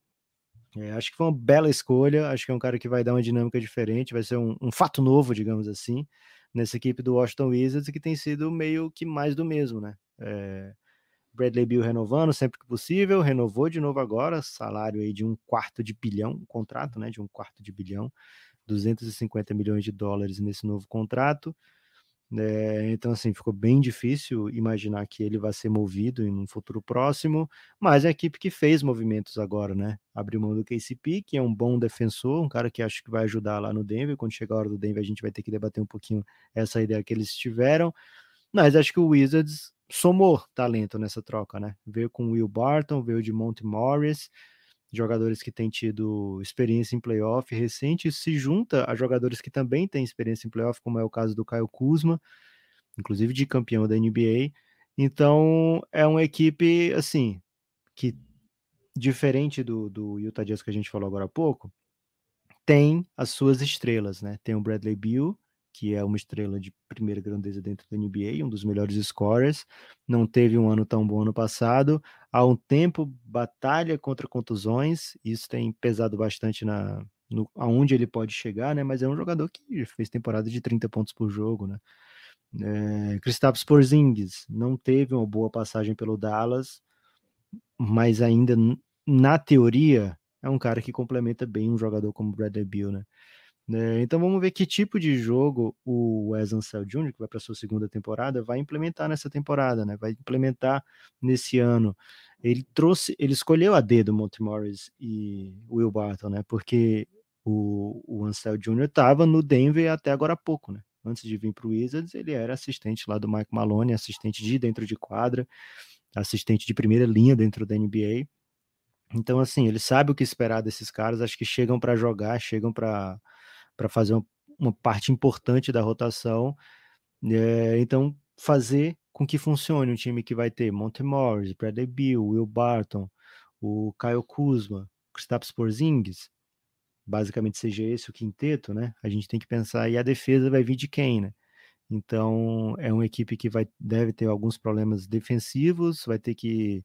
É, acho que foi uma bela escolha. Acho que é um cara que vai dar uma dinâmica diferente, vai ser um, um fato novo, digamos assim, nessa equipe do Washington Wizards, que tem sido meio que mais do mesmo, né? É, Bradley Bill renovando sempre que possível, renovou de novo agora, salário aí de um quarto de bilhão, um contrato, né, de um quarto de bilhão, 250 milhões de dólares nesse novo contrato. É, então, assim, ficou bem difícil imaginar que ele vai ser movido em um futuro próximo, mas é a equipe que fez movimentos agora, né? Abriu mão do KCP, que é um bom defensor, um cara que acho que vai ajudar lá no Denver. Quando chegar a hora do Denver, a gente vai ter que debater um pouquinho essa ideia que eles tiveram. Mas acho que o Wizards somou talento nessa troca, né? Veio com o Will Barton, veio de Monte Morris, jogadores que têm tido experiência em playoff recente, se junta a jogadores que também têm experiência em playoff, como é o caso do Caio Kuzma, inclusive de campeão da NBA. Então, é uma equipe, assim, que diferente do, do Utah Jazz que a gente falou agora há pouco, tem as suas estrelas, né? Tem o Bradley Beal, que é uma estrela de primeira grandeza dentro da NBA, um dos melhores scorers. Não teve um ano tão bom ano passado. Há um tempo, batalha contra contusões, isso tem pesado bastante na no, aonde ele pode chegar, né? Mas é um jogador que fez temporada de 30 pontos por jogo, né? É, Porzingis não teve uma boa passagem pelo Dallas, mas ainda na teoria é um cara que complementa bem um jogador como Bradley Beal, né? É, então vamos ver que tipo de jogo o Wes Ansel Jr., que vai para sua segunda temporada, vai implementar nessa temporada, né? Vai implementar nesse ano. Ele trouxe, ele escolheu a D do Monty Morris e Will Barton, né? Porque o, o Ansel Jr. estava no Denver até agora há pouco, né? Antes de vir para o Wizards, ele era assistente lá do Mike Malone, assistente de dentro de quadra, assistente de primeira linha dentro da NBA. Então, assim, ele sabe o que esperar desses caras, acho que chegam para jogar, chegam para para fazer uma, parte importante da rotação. É, então, fazer com que funcione um time que vai ter Monte Morris, Bradley Bill, Will Barton, o Kyle Kuzma, Kristaps Porzingis, basicamente seja esse o quinteto, né? A gente tem que pensar e a defesa vai vir de quem, né? Então é uma equipe que vai deve ter alguns problemas defensivos, vai ter que,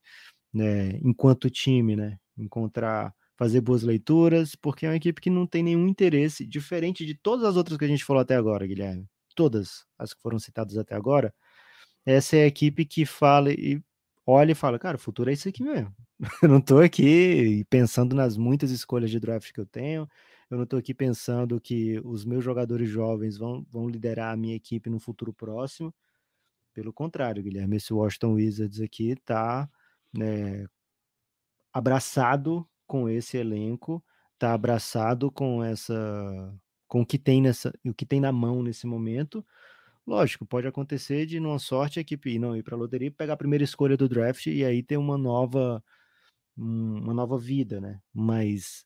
né, enquanto time, né, encontrar fazer boas leituras, porque é uma equipe que não tem nenhum interesse, diferente de todas as outras que a gente falou até agora, Guilherme. Todas as que foram citadas até agora. Essa é a equipe que fala e olha e fala, cara, o futuro é isso aqui mesmo. Eu não estou aqui pensando nas muitas escolhas de draft que eu tenho. Eu não estou aqui pensando que os meus jogadores jovens vão, vão liderar a minha equipe no futuro próximo. Pelo contrário, Guilherme, esse Washington Wizards aqui está né, abraçado com esse elenco, tá abraçado com essa com o que tem nessa o que tem na mão nesse momento. Lógico, pode acontecer de numa sorte a equipe não ir para a loteria, pegar a primeira escolha do draft e aí ter uma nova uma nova vida, né? Mas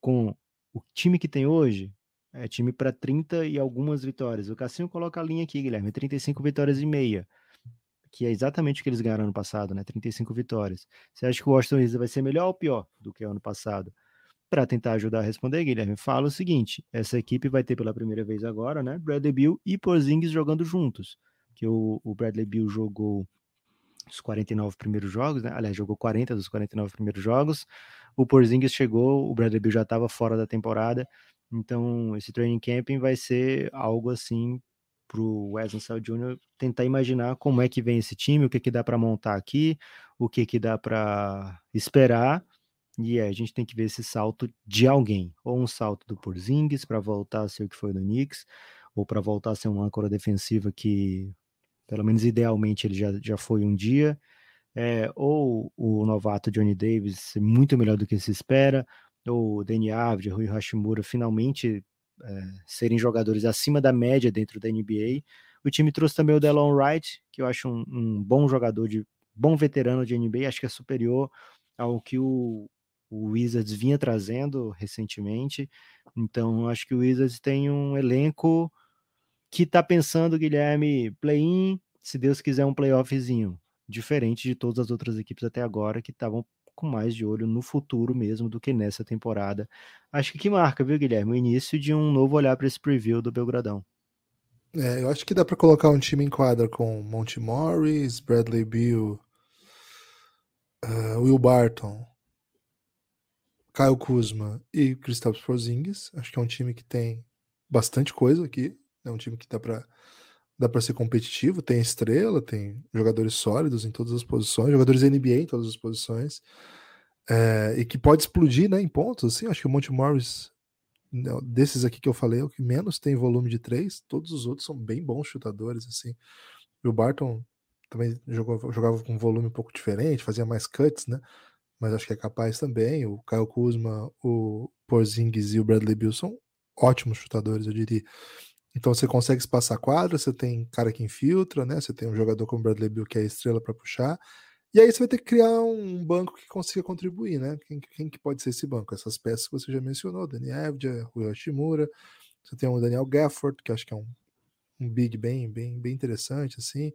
com o time que tem hoje, é time para 30 e algumas vitórias. O Cassinho coloca a linha aqui, Guilherme, 35 vitórias e meia que é exatamente o que eles ganharam ano passado, né? 35 vitórias. Você acha que o Washington Wizards vai ser melhor ou pior do que o ano passado? Para tentar ajudar a responder, Guilherme, fala o seguinte: essa equipe vai ter pela primeira vez agora, né? Bradley Bill e Porzingis jogando juntos. Que o, o Bradley Bill jogou os 49 primeiros jogos, né? Aliás, jogou 40 dos 49 primeiros jogos. O Porzingis chegou, o Bradley Bill já estava fora da temporada. Então, esse training camping vai ser algo assim para o Wesley Sal Jr. tentar imaginar como é que vem esse time, o que que dá para montar aqui, o que que dá para esperar. E é, a gente tem que ver esse salto de alguém, ou um salto do Porzingis para voltar a ser o que foi do Knicks, ou para voltar a ser uma âncora defensiva que, pelo menos idealmente, ele já, já foi um dia. É, ou o novato Johnny Davis muito melhor do que se espera, ou o Danny Avdia, Rui Hashimura finalmente é, serem jogadores acima da média dentro da NBA. O time trouxe também o Delon Wright, que eu acho um, um bom jogador de bom veterano de NBA, acho que é superior ao que o, o Wizards vinha trazendo recentemente. Então, acho que o Wizards tem um elenco que tá pensando, Guilherme, play-in, se Deus quiser um playoffzinho, diferente de todas as outras equipes até agora que estavam com mais de olho no futuro mesmo do que nessa temporada. Acho que que marca, viu, Guilherme? O início de um novo olhar para esse preview do Belgradão. É, eu acho que dá para colocar um time em quadra com Monty Morris, Bradley Beal, uh, Will Barton, Kyle Kuzma e Kristaps Porzingis. Acho que é um time que tem bastante coisa aqui. É um time que dá para dá para ser competitivo, tem estrela, tem jogadores sólidos em todas as posições, jogadores NBA em todas as posições, é, e que pode explodir né, em pontos. Assim, acho que o Monte Morris, né, desses aqui que eu falei, é o que menos tem volume de três, todos os outros são bem bons chutadores. assim. O Barton também jogou, jogava com um volume um pouco diferente, fazia mais cuts, né? Mas acho que é capaz também. O Kyle Kuzma, o Porzingis e o Bradley Bill são ótimos chutadores, eu diria. Então você consegue espaçar quadra, você tem cara que infiltra, né? Você tem um jogador como Bradley Bill que é a estrela para puxar. E aí você vai ter que criar um banco que consiga contribuir, né? Quem, quem que pode ser esse banco? Essas peças que você já mencionou, Dani Evdia, Rui Hashimura, você tem o Daniel Gafford, que acho que é um, um big bem, bem, bem interessante, assim.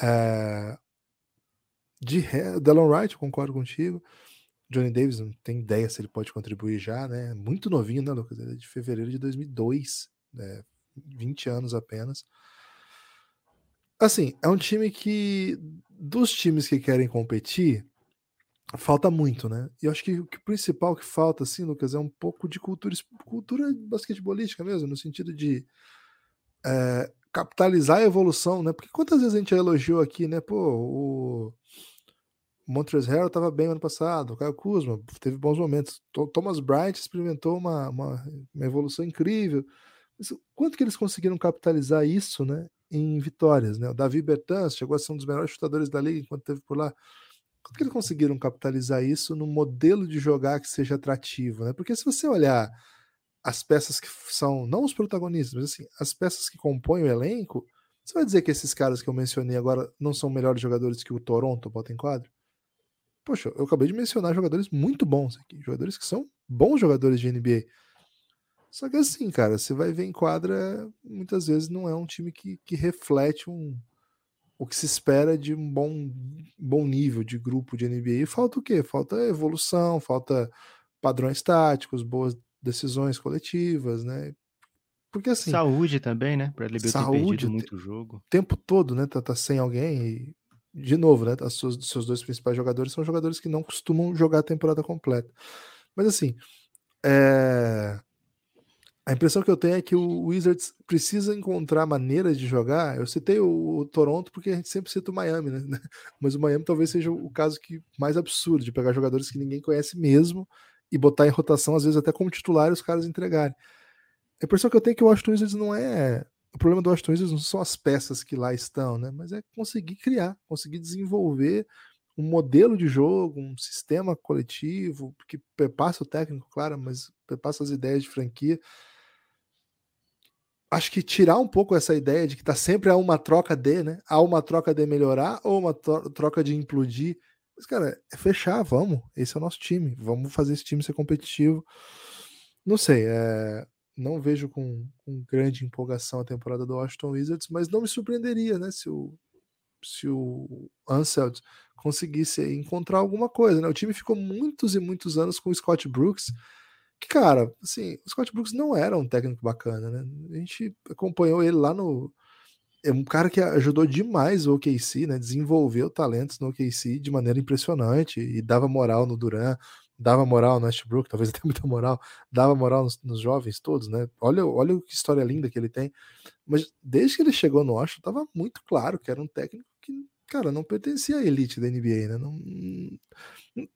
É... De ré, Delon Wright, concordo contigo. Johnny Davis não tem ideia se ele pode contribuir já, né? Muito novinho, né, Lucas? Ele é de fevereiro de 2002, né? 20 anos apenas. Assim, é um time que, dos times que querem competir, falta muito, né? E eu acho que o, principal que falta, assim, Lucas, é um pouco de cultura, cultura basquetebolística mesmo, no sentido de é, capitalizar a evolução, né? Porque quantas vezes a gente elogiou aqui, né? Pô, o Montrezl Harrell estava bem ano passado, o Caio Kuzma teve bons momentos, Thomas Bright experimentou uma, uma, uma evolução incrível, quanto que eles conseguiram capitalizar isso, né, em vitórias, né? O Davi Bertans chegou a ser um dos melhores chutadores da liga enquanto teve por lá. Quanto que eles conseguiram capitalizar isso no modelo de jogar que seja atrativo, né? Porque se você olhar as peças que são não os protagonistas, mas assim, as peças que compõem o elenco, você vai dizer que esses caras que eu mencionei agora não são melhores jogadores que o Toronto bota em quadro? Poxa, eu acabei de mencionar jogadores muito bons aqui, jogadores que são bons jogadores de NBA. Só que assim, cara, você vai ver em quadra, muitas vezes não é um time que, que reflete um, o que se espera de um bom, bom nível de grupo de NBA. E falta o quê? Falta evolução, falta padrões táticos, boas decisões coletivas, né? Porque assim. Saúde também, né? Bradley Beal saúde, muito jogo. O tempo todo, né? Tá, tá sem alguém e. De novo, né? Os seus, seus dois principais jogadores são jogadores que não costumam jogar a temporada completa. Mas assim, é a impressão que eu tenho é que o Wizards precisa encontrar maneiras de jogar. Eu citei o, o Toronto porque a gente sempre cita o Miami, né? Mas o Miami talvez seja o caso que mais absurdo de pegar jogadores que ninguém conhece mesmo e botar em rotação, às vezes até como titular, e os caras entregarem. A impressão que eu tenho é que o Washington Wizards não é. O problema do Washington Wizards não são as peças que lá estão, né? Mas é conseguir criar, conseguir desenvolver um modelo de jogo, um sistema coletivo que passa o técnico, claro, mas passa as ideias de franquia acho que tirar um pouco essa ideia de que tá sempre há uma troca de, né? Há uma troca de melhorar ou uma troca de implodir. Mas, cara, é fechar, vamos. Esse é o nosso time. Vamos fazer esse time ser competitivo. Não sei, é... não vejo com, com, grande empolgação a temporada do Washington Wizards, mas não me surpreenderia, né? Se o, se o Anseld conseguisse encontrar alguma coisa, né? O time ficou muitos e muitos anos com o Scott Brooks que, cara, assim, o Scott Brooks não era um técnico bacana, né? A gente acompanhou ele lá no. É um cara que ajudou demais o OKC, né? Desenvolveu talentos no OKC de maneira impressionante e dava moral no Duran, dava moral no Westbrook, talvez até muita moral, dava moral nos, nos, jovens todos, né? Olha, olha que história linda que ele tem. Mas desde que ele chegou no Washington, tava muito claro que era um técnico que, cara, não pertencia à elite da NBA, né? Não,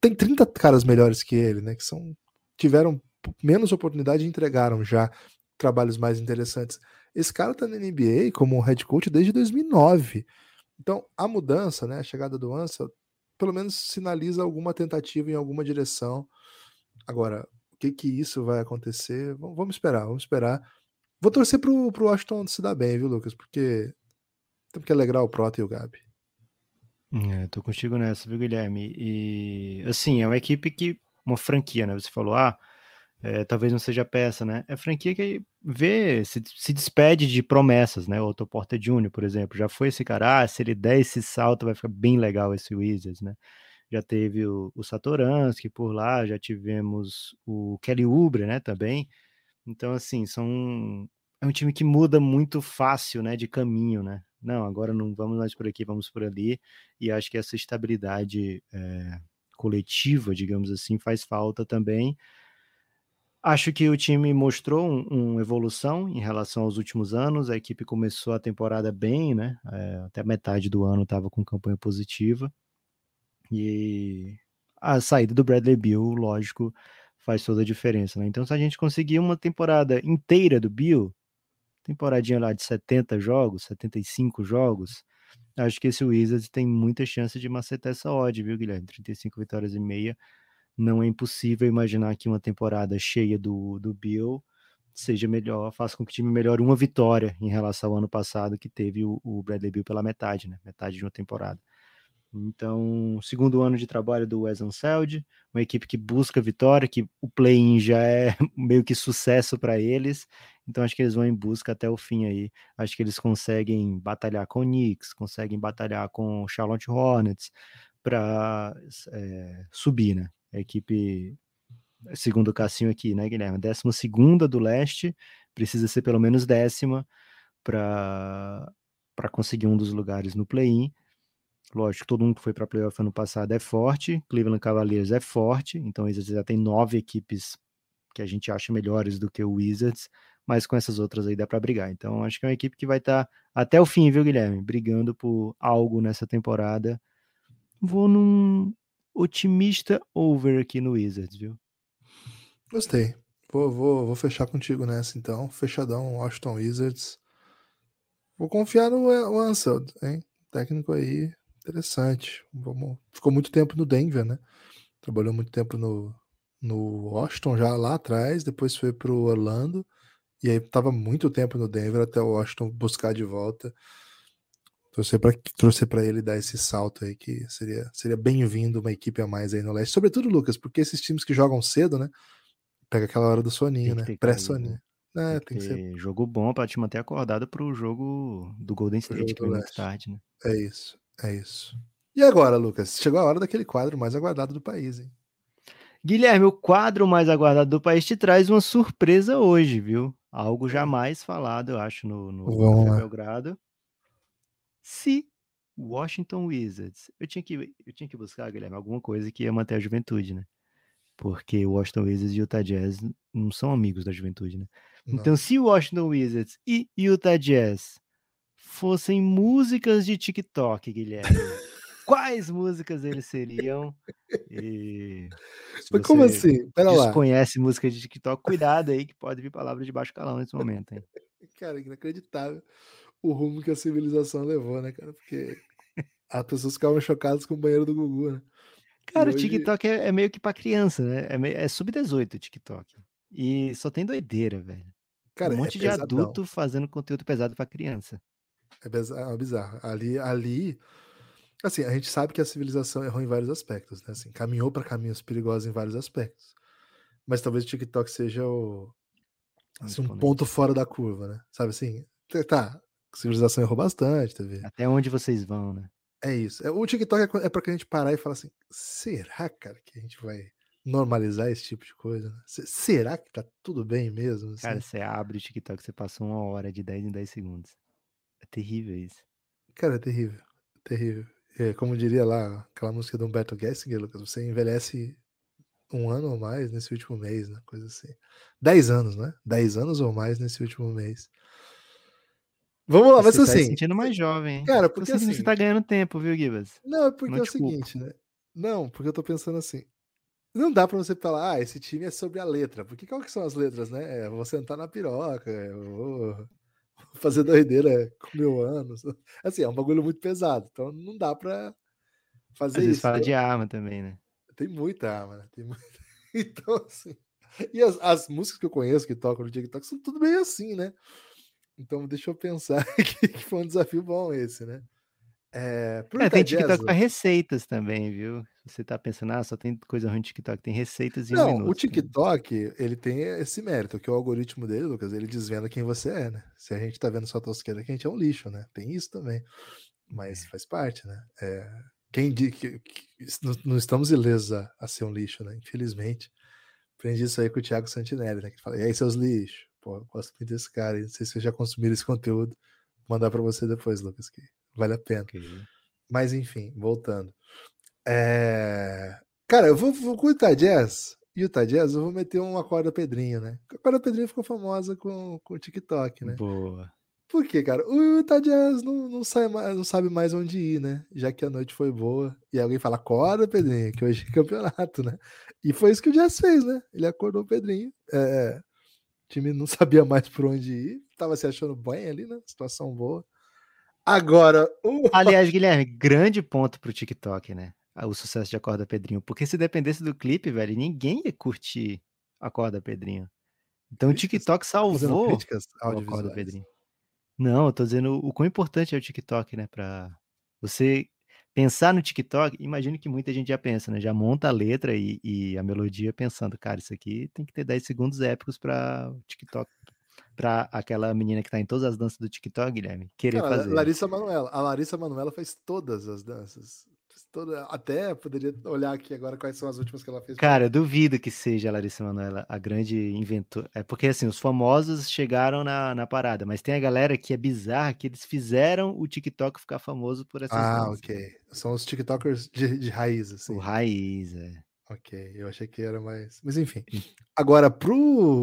tem 30 caras melhores que ele, né? Que são tiveram menos oportunidade entregaram já trabalhos mais interessantes. Esse cara tá na NBA como head coach desde 2009. Então, a mudança, né, a chegada do Ansa, pelo menos sinaliza alguma tentativa em alguma direção. Agora, o que que isso vai acontecer? Vamos esperar, vamos esperar. Vou torcer pro, pro Washington se dar bem, viu, Lucas? Porque temos que alegrar o Prota e o Gabi. É, tô contigo nessa, viu, Guilherme? E assim, é uma equipe que, uma franquia, né? Você falou, ah, É, talvez não seja peça, né? É franquia que vê, se, se despede de promessas, né? O Otto Porter Jr., por exemplo, já foi esse cara, ah, se ele der esse salto vai ficar bem legal esse Wizards, né? Já teve o, o Satoransky por lá, já tivemos o Kelly Oubre, né, também. Então, assim, são é um time que muda muito fácil, né, de caminho, né? Não, agora não vamos mais por aqui, vamos por ali. E acho que essa estabilidade é, coletiva, digamos assim, faz falta também. Acho que o time mostrou uma um evolução em relação aos últimos anos. A equipe começou a temporada bem, né? É, até metade do ano estava com campanha positiva. E a saída do Bradley Bill, lógico, faz toda a diferença, né? Então, se a gente conseguir uma temporada inteira do Bill, temporadinha lá de 70 jogos, 75 jogos, acho que esse Wizards tem muita chance de macetar essa odd, viu, Guilherme? 35 vitórias e meia. Não é impossível imaginar que uma temporada cheia do, do Bill seja melhor, faça com que o time melhore uma vitória em relação ao ano passado, que teve o, o Bradley Bill pela metade, né? Metade de uma temporada. Então, segundo ano de trabalho do Wes Anseld, uma equipe que busca vitória, que o play-in já é meio que sucesso para eles. Então, acho que eles vão em busca até o fim aí. Acho que eles conseguem batalhar com o Knicks, conseguem batalhar com o Charlotte Hornets para é, eh, subir, né? A equipe, segundo o Cassinho aqui, né, Guilherme? Décima segunda do leste, precisa ser pelo menos décima para conseguir um dos lugares no play-in Lógico, todo mundo que foi para playoff ano passado é forte, Cleveland Cavaliers é forte, então eles já tem nove equipes que a gente acha melhores do que o Wizards, mas com essas outras aí dá para brigar. Então acho que é uma equipe que vai estar tá até o fim, viu, Guilherme? Brigando por algo nessa temporada. Vou num otimista over aqui no Wizards, viu? Gostei. Vou, vou, vou fechar contigo nessa então. Fechadão, Washington Wizards. Vou confiar no Anseld, hein? Técnico aí Interessante. Vamos... Ficou muito tempo no Denver, né? Trabalhou muito tempo no, no Washington já lá atrás, depois foi para o Orlando, e aí estava muito tempo no Denver até o Washington buscar de volta. Torcer para torcer ele dar esse salto aí, que seria, seria bem-vindo uma equipe a mais aí no leste. Sobretudo, Lucas, porque esses times que jogam cedo, né? Pega aquela hora do soninho, né? Pré-soninho. Né? É, tem, tem que ser. Jogo bom para te manter acordado para o jogo do Golden State, que é muito tarde, né? É isso. É isso. E agora, Lucas? Chegou a hora daquele quadro mais aguardado do país, hein? Guilherme, o quadro mais aguardado do país te traz uma surpresa hoje, viu? Algo jamais falado, eu acho, no, no Belgrado. Se Washington Wizards. Eu tinha, que, eu tinha que buscar, Guilherme, alguma coisa que ia manter a juventude, né? Porque o Washington Wizards e o Utah Jazz não são amigos da juventude, né? Não. Então, se o Washington Wizards e Utah Jazz fossem músicas de TikTok, Guilherme, quais músicas eles seriam? E Mas como assim? Pera lá. Conhece música de TikTok? Cuidado aí que pode vir palavra de baixo calão nesse momento, hein? Cara, inacreditável o rumo que a civilização levou, né, cara? Porque as pessoas ficavam chocadas com o banheiro do Gugu, né? Cara, hoje... o TikTok é, é, meio que pra criança, né? É, é sub-18 o TikTok. E só tem doideira, velho. Cara, um monte é de adulto fazendo conteúdo pesado pra criança. É bizarro, é bizarro. Ali, ali, assim, a gente sabe que a civilização errou em vários aspectos, né? Assim, caminhou para caminhos perigosos em vários aspectos. Mas talvez o TikTok seja o, assim, um ponto fora da curva, né? Sabe assim? Tá, civilização errou bastante, tá vendo? Até onde vocês vão, né? É isso. É, o TikTok é, é para que a gente parar e falar assim: será, cara, que a gente vai normalizar esse tipo de coisa? Né? Será que tá tudo bem mesmo? Assim? Cara, você abre o TikTok, você passa uma hora de 10 em 10 segundos. É terrível isso. Cara, é terrível. Terrível. É, como diria lá aquela música do Humberto Gessinger, Lucas, você envelhece um ano ou mais nesse último mês, né? Coisa assim. Dez anos, né? Dez anos ou mais nesse último mês. Vamos lá, você mas tá assim. sentindo mais jovem, hein? Cara, porque assim. Você tá ganhando tempo, viu, Gibas? Não, é porque não é o seguinte, né? Não, porque eu tô pensando assim. Não dá pra você falar, ah, esse time é sobre a letra. Porque qual que são as letras, né? É, vou sentar na piroca, é, vou fazer doideira com mil anos. Assim, é um bagulho muito pesado, então não dá pra fazer Às isso. fala de arma também, né? Tem muita arma, né? Tem muita... Então, assim. E as, as, músicas que eu conheço que tocam no TikTok são tudo meio assim, né? Então, deixa eu pensar que, foi um desafio bom esse, né? É, é tem TikTok para receitas também, viu? Você tá pensando, ah, só tem coisa ruim no TikTok, tem receitas em Não, um minuto. o TikTok, ele tem esse mérito, que o algoritmo dele, Lucas, ele desvenda quem você é, né? Se a gente tá vendo só tosqueira, que a gente é um lixo, né? Tem isso também. Mas é. faz parte, né? É, quem diz que, que, não estamos ilesos a, a, ser um lixo, né? Infelizmente. Aprendi isso aí com o Thiago Santinelli, né? Que fala, e aí, seus lixos? Pô, gosto muito desse cara. Não sei se vocês já consumiram esse conteúdo. Vou mandar para você depois, Lucas, que vale a pena. Mas enfim, voltando. É... Cara, eu vou, vou com o Utah Jazz. E o Utah Jazz, eu vou meter uma corda Pedrinho, né? A corda Pedrinho ficou famosa com, com o TikTok, né? Boa. Por quê, cara? O Utah Jazz não, não, sai não sabe mais onde ir, né? Já que a noite foi boa. E alguém fala, acorda, Pedrinho, que hoje é campeonato, né? E foi isso que o Jazz fez, né? Ele acordou o Pedrinho. É, o time não sabia mais por onde ir. Tava se achando bem ali, né? Situação boa. Agora. Uh... Aliás, Guilherme, grande ponto pro TikTok, né? O sucesso de Acorda Pedrinho. Porque se dependesse do clipe, velho, ninguém ia curtir Acorda Pedrinho. Então críticas, o TikTok salvou o Acorda Pedrinho. Não, eu tô dizendo o quão importante é o TikTok, né? Pra você pensar no TikTok, imagino que muita gente já pensa, né? Já monta a letra e, e a melodia pensando, cara, isso aqui tem que ter 10 segundos épicos para o TikTok para aquela menina que tá em todas as danças do TikTok, Guilherme, querer Cara, fazer. Larissa Manoela. A Larissa Manoela faz todas as danças. Toda, até poderia olhar aqui agora quais são as últimas que ela fez. Cara, eu duvido que seja a Larissa Manoela a grande inventora. É porque assim, os famosos chegaram na, na parada, mas tem a galera que é bizarra que eles fizeram o TikTok ficar famoso por essas Ah, ok. São os TikTokers de, de raiz, assim. O raiz, é. Ok, eu achei que era mais. Mas enfim. Agora, pro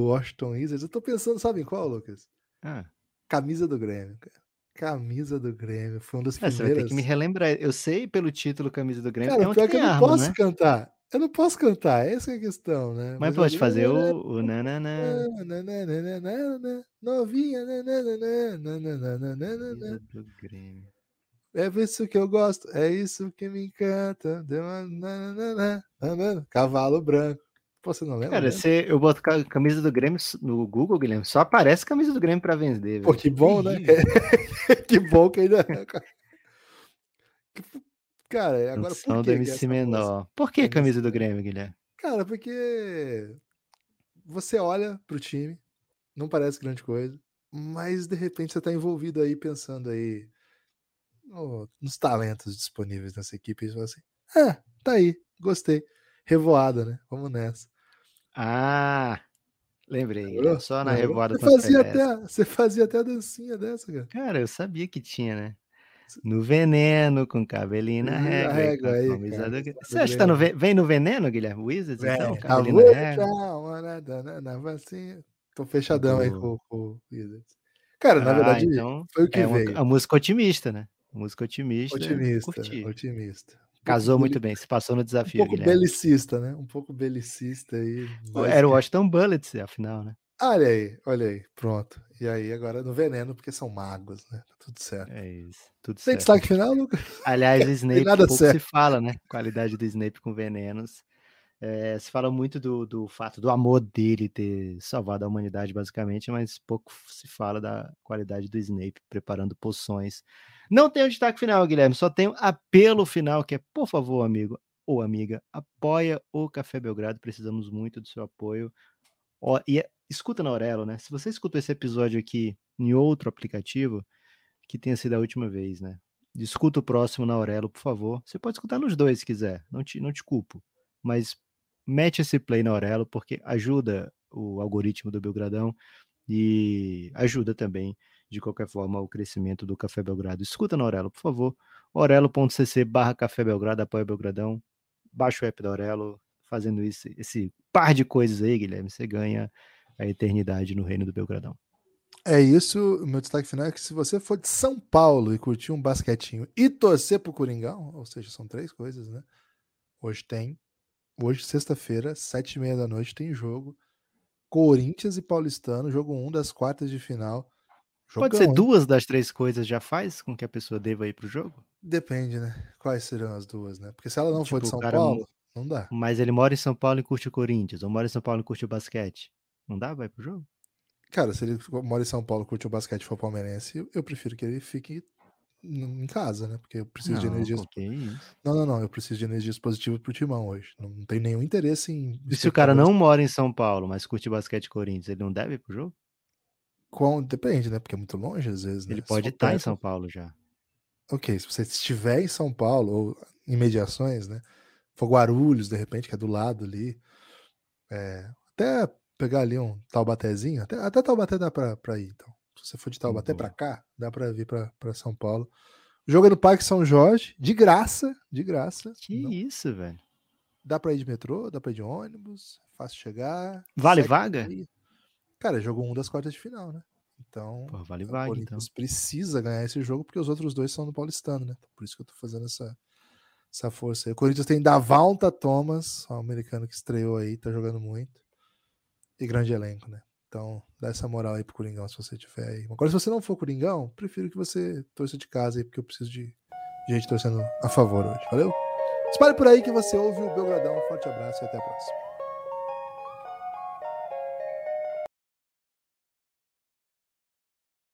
Washington Wizards, eu tô pensando, sabe em qual, Lucas? Ah. Camisa do Grêmio, cara. Camisa do Grêmio. Foi um dos primeiros. Você vai ter que me relembrar. Eu sei pelo título Camisa do Grêmio. Cara, pior que eu não arma, posso né? cantar. Eu não posso cantar, essa é a questão, né? Mas, Mas pode fazer o, o nananã. Novinha, nananã. do Grêmio. É isso que eu gosto, é isso que me encanta. Cavalo branco. Você não lembra? Cara, se eu boto a camisa do Grêmio no Google, Guilherme, só aparece camisa do Grêmio para vender. Pô, que bom, né? que bom que ainda. Cara, agora por que? do MC menor. Por que camisa do Grêmio, Guilherme? Cara, porque você olha pro time, não parece grande coisa, mas de repente você tá envolvido aí pensando aí no, nos talentos disponíveis nessa equipe. E você fala assim: é, tá aí, gostei. Revoada, né? Vamos nessa. Ah, lembrei. Lembrou? Só na Lembrou? revoada você fazia, até, você fazia até a dancinha dessa, cara. Cara, eu sabia que tinha, né? No veneno, com cabelinho na régua. régua aí, do... Você acha que tá no, vem no veneno, Guilherme Wizards? É, então, cabelinho na régua. Na vacina. Tô fechadão aí com, o Wizards. Cara, na ah, verdade, então foi o que é veio. Uma, a música otimista, né? Música otimista. Otimista, otimista. Casou muito bem, se passou no desafio. Um pouco Guilherme. belicista, né? Um pouco belicista aí. Era o Washington Bullets, afinal, né? Olha aí, olha aí, pronto. E aí, agora no veneno, porque são magos, né? Tá tudo certo. É isso, tudo Tem certo. destaque final, Lucas? Aliás, o Snape, nada pouco certo. se fala, né? Qualidade do Snape com venenos. É, se fala muito do, do fato do amor dele ter salvado a humanidade, basicamente, mas pouco se fala da qualidade do Snape preparando poções. Não tem o destaque final, Guilherme, só tem o apelo final, que é, por favor, amigo ou amiga, apoia o Café Belgrado, precisamos muito do seu apoio. Ó, e é, escuta na Aurelo, né? Se você escutou esse episódio aqui em outro aplicativo, que tenha sido a última vez, né? Escuta o próximo na Aurelo, por favor. Você pode escutar nos dois se quiser, não te, não te culpo. Mas mete esse play na Aurelo, porque ajuda o algoritmo do Belgradão e ajuda também, de qualquer forma, o crescimento do Café Belgrado. Escuta na Aurelo, por favor. orelo.cc barra Café Belgrado, apoia Belgradão. Baixa o app da Aurelo, fazendo isso, esse par de coisas aí, Guilherme, você ganha a eternidade no reino do Belgradão. É isso, meu destaque final é que se você for de São Paulo e curtir um basquetinho e torcer pro Coringão, ou seja, são três coisas, né? Hoje tem Hoje, sexta-feira, sete e meia da noite, tem jogo. Corinthians e Paulistano, jogo 1 um das quartas de final. Jogão. Pode ser duas das três coisas já faz com que a pessoa deva ir pro jogo? Depende, né? Quais serão as duas, né? Porque se ela não tipo, for de São Paulo, não dá. Mas ele mora em São Paulo e curte o Corinthians, ou mora em São Paulo e curte o basquete. Não dá? Vai pro jogo? Cara, se ele mora em São Paulo e curte o basquete e for palmeirense, eu prefiro que ele fique em casa, né? Porque eu preciso não, de energias. Não, não, não. Eu preciso de energias positivas pro timão hoje. Não, não tem nenhum interesse em. E se o cara não mora em São Paulo, mas curte basquete Corinthians, ele não deve ir pro jogo? Com... Depende, né? Porque é muito longe às vezes. Ele né? pode estar tá em São Paulo já. Ok, se você estiver em São Paulo ou em mediações, né? For Guarulhos, de repente, que é do lado ali. É... Até pegar ali um Taubatézinho, até, até Taubaté dá pra, pra ir, então. Se você for de Taubaté para cá, dá para vir para São Paulo. O jogo é no Parque São Jorge, de graça, de graça. Que não. isso, velho. Dá para ir de metrô, dá para ir de ônibus, fácil chegar. Vale vaga? Aí. Cara, jogo um das quartas de final, né? Então, Pô, vale vaga, o então. precisa ganhar esse jogo porque os outros dois são no Paulistano, né? Por isso que eu tô fazendo essa, essa força aí. O Corinthians tem Davalta Thomas, o americano que estreou aí, tá jogando muito. E grande elenco, né? Então, dá essa moral aí pro Coringão se você tiver aí. Agora, se você não for Coringão, prefiro que você torça de casa aí, porque eu preciso de gente torcendo a favor hoje. Valeu? Espalhe por aí que você ouve o Belgradão. Um forte abraço e até a próxima.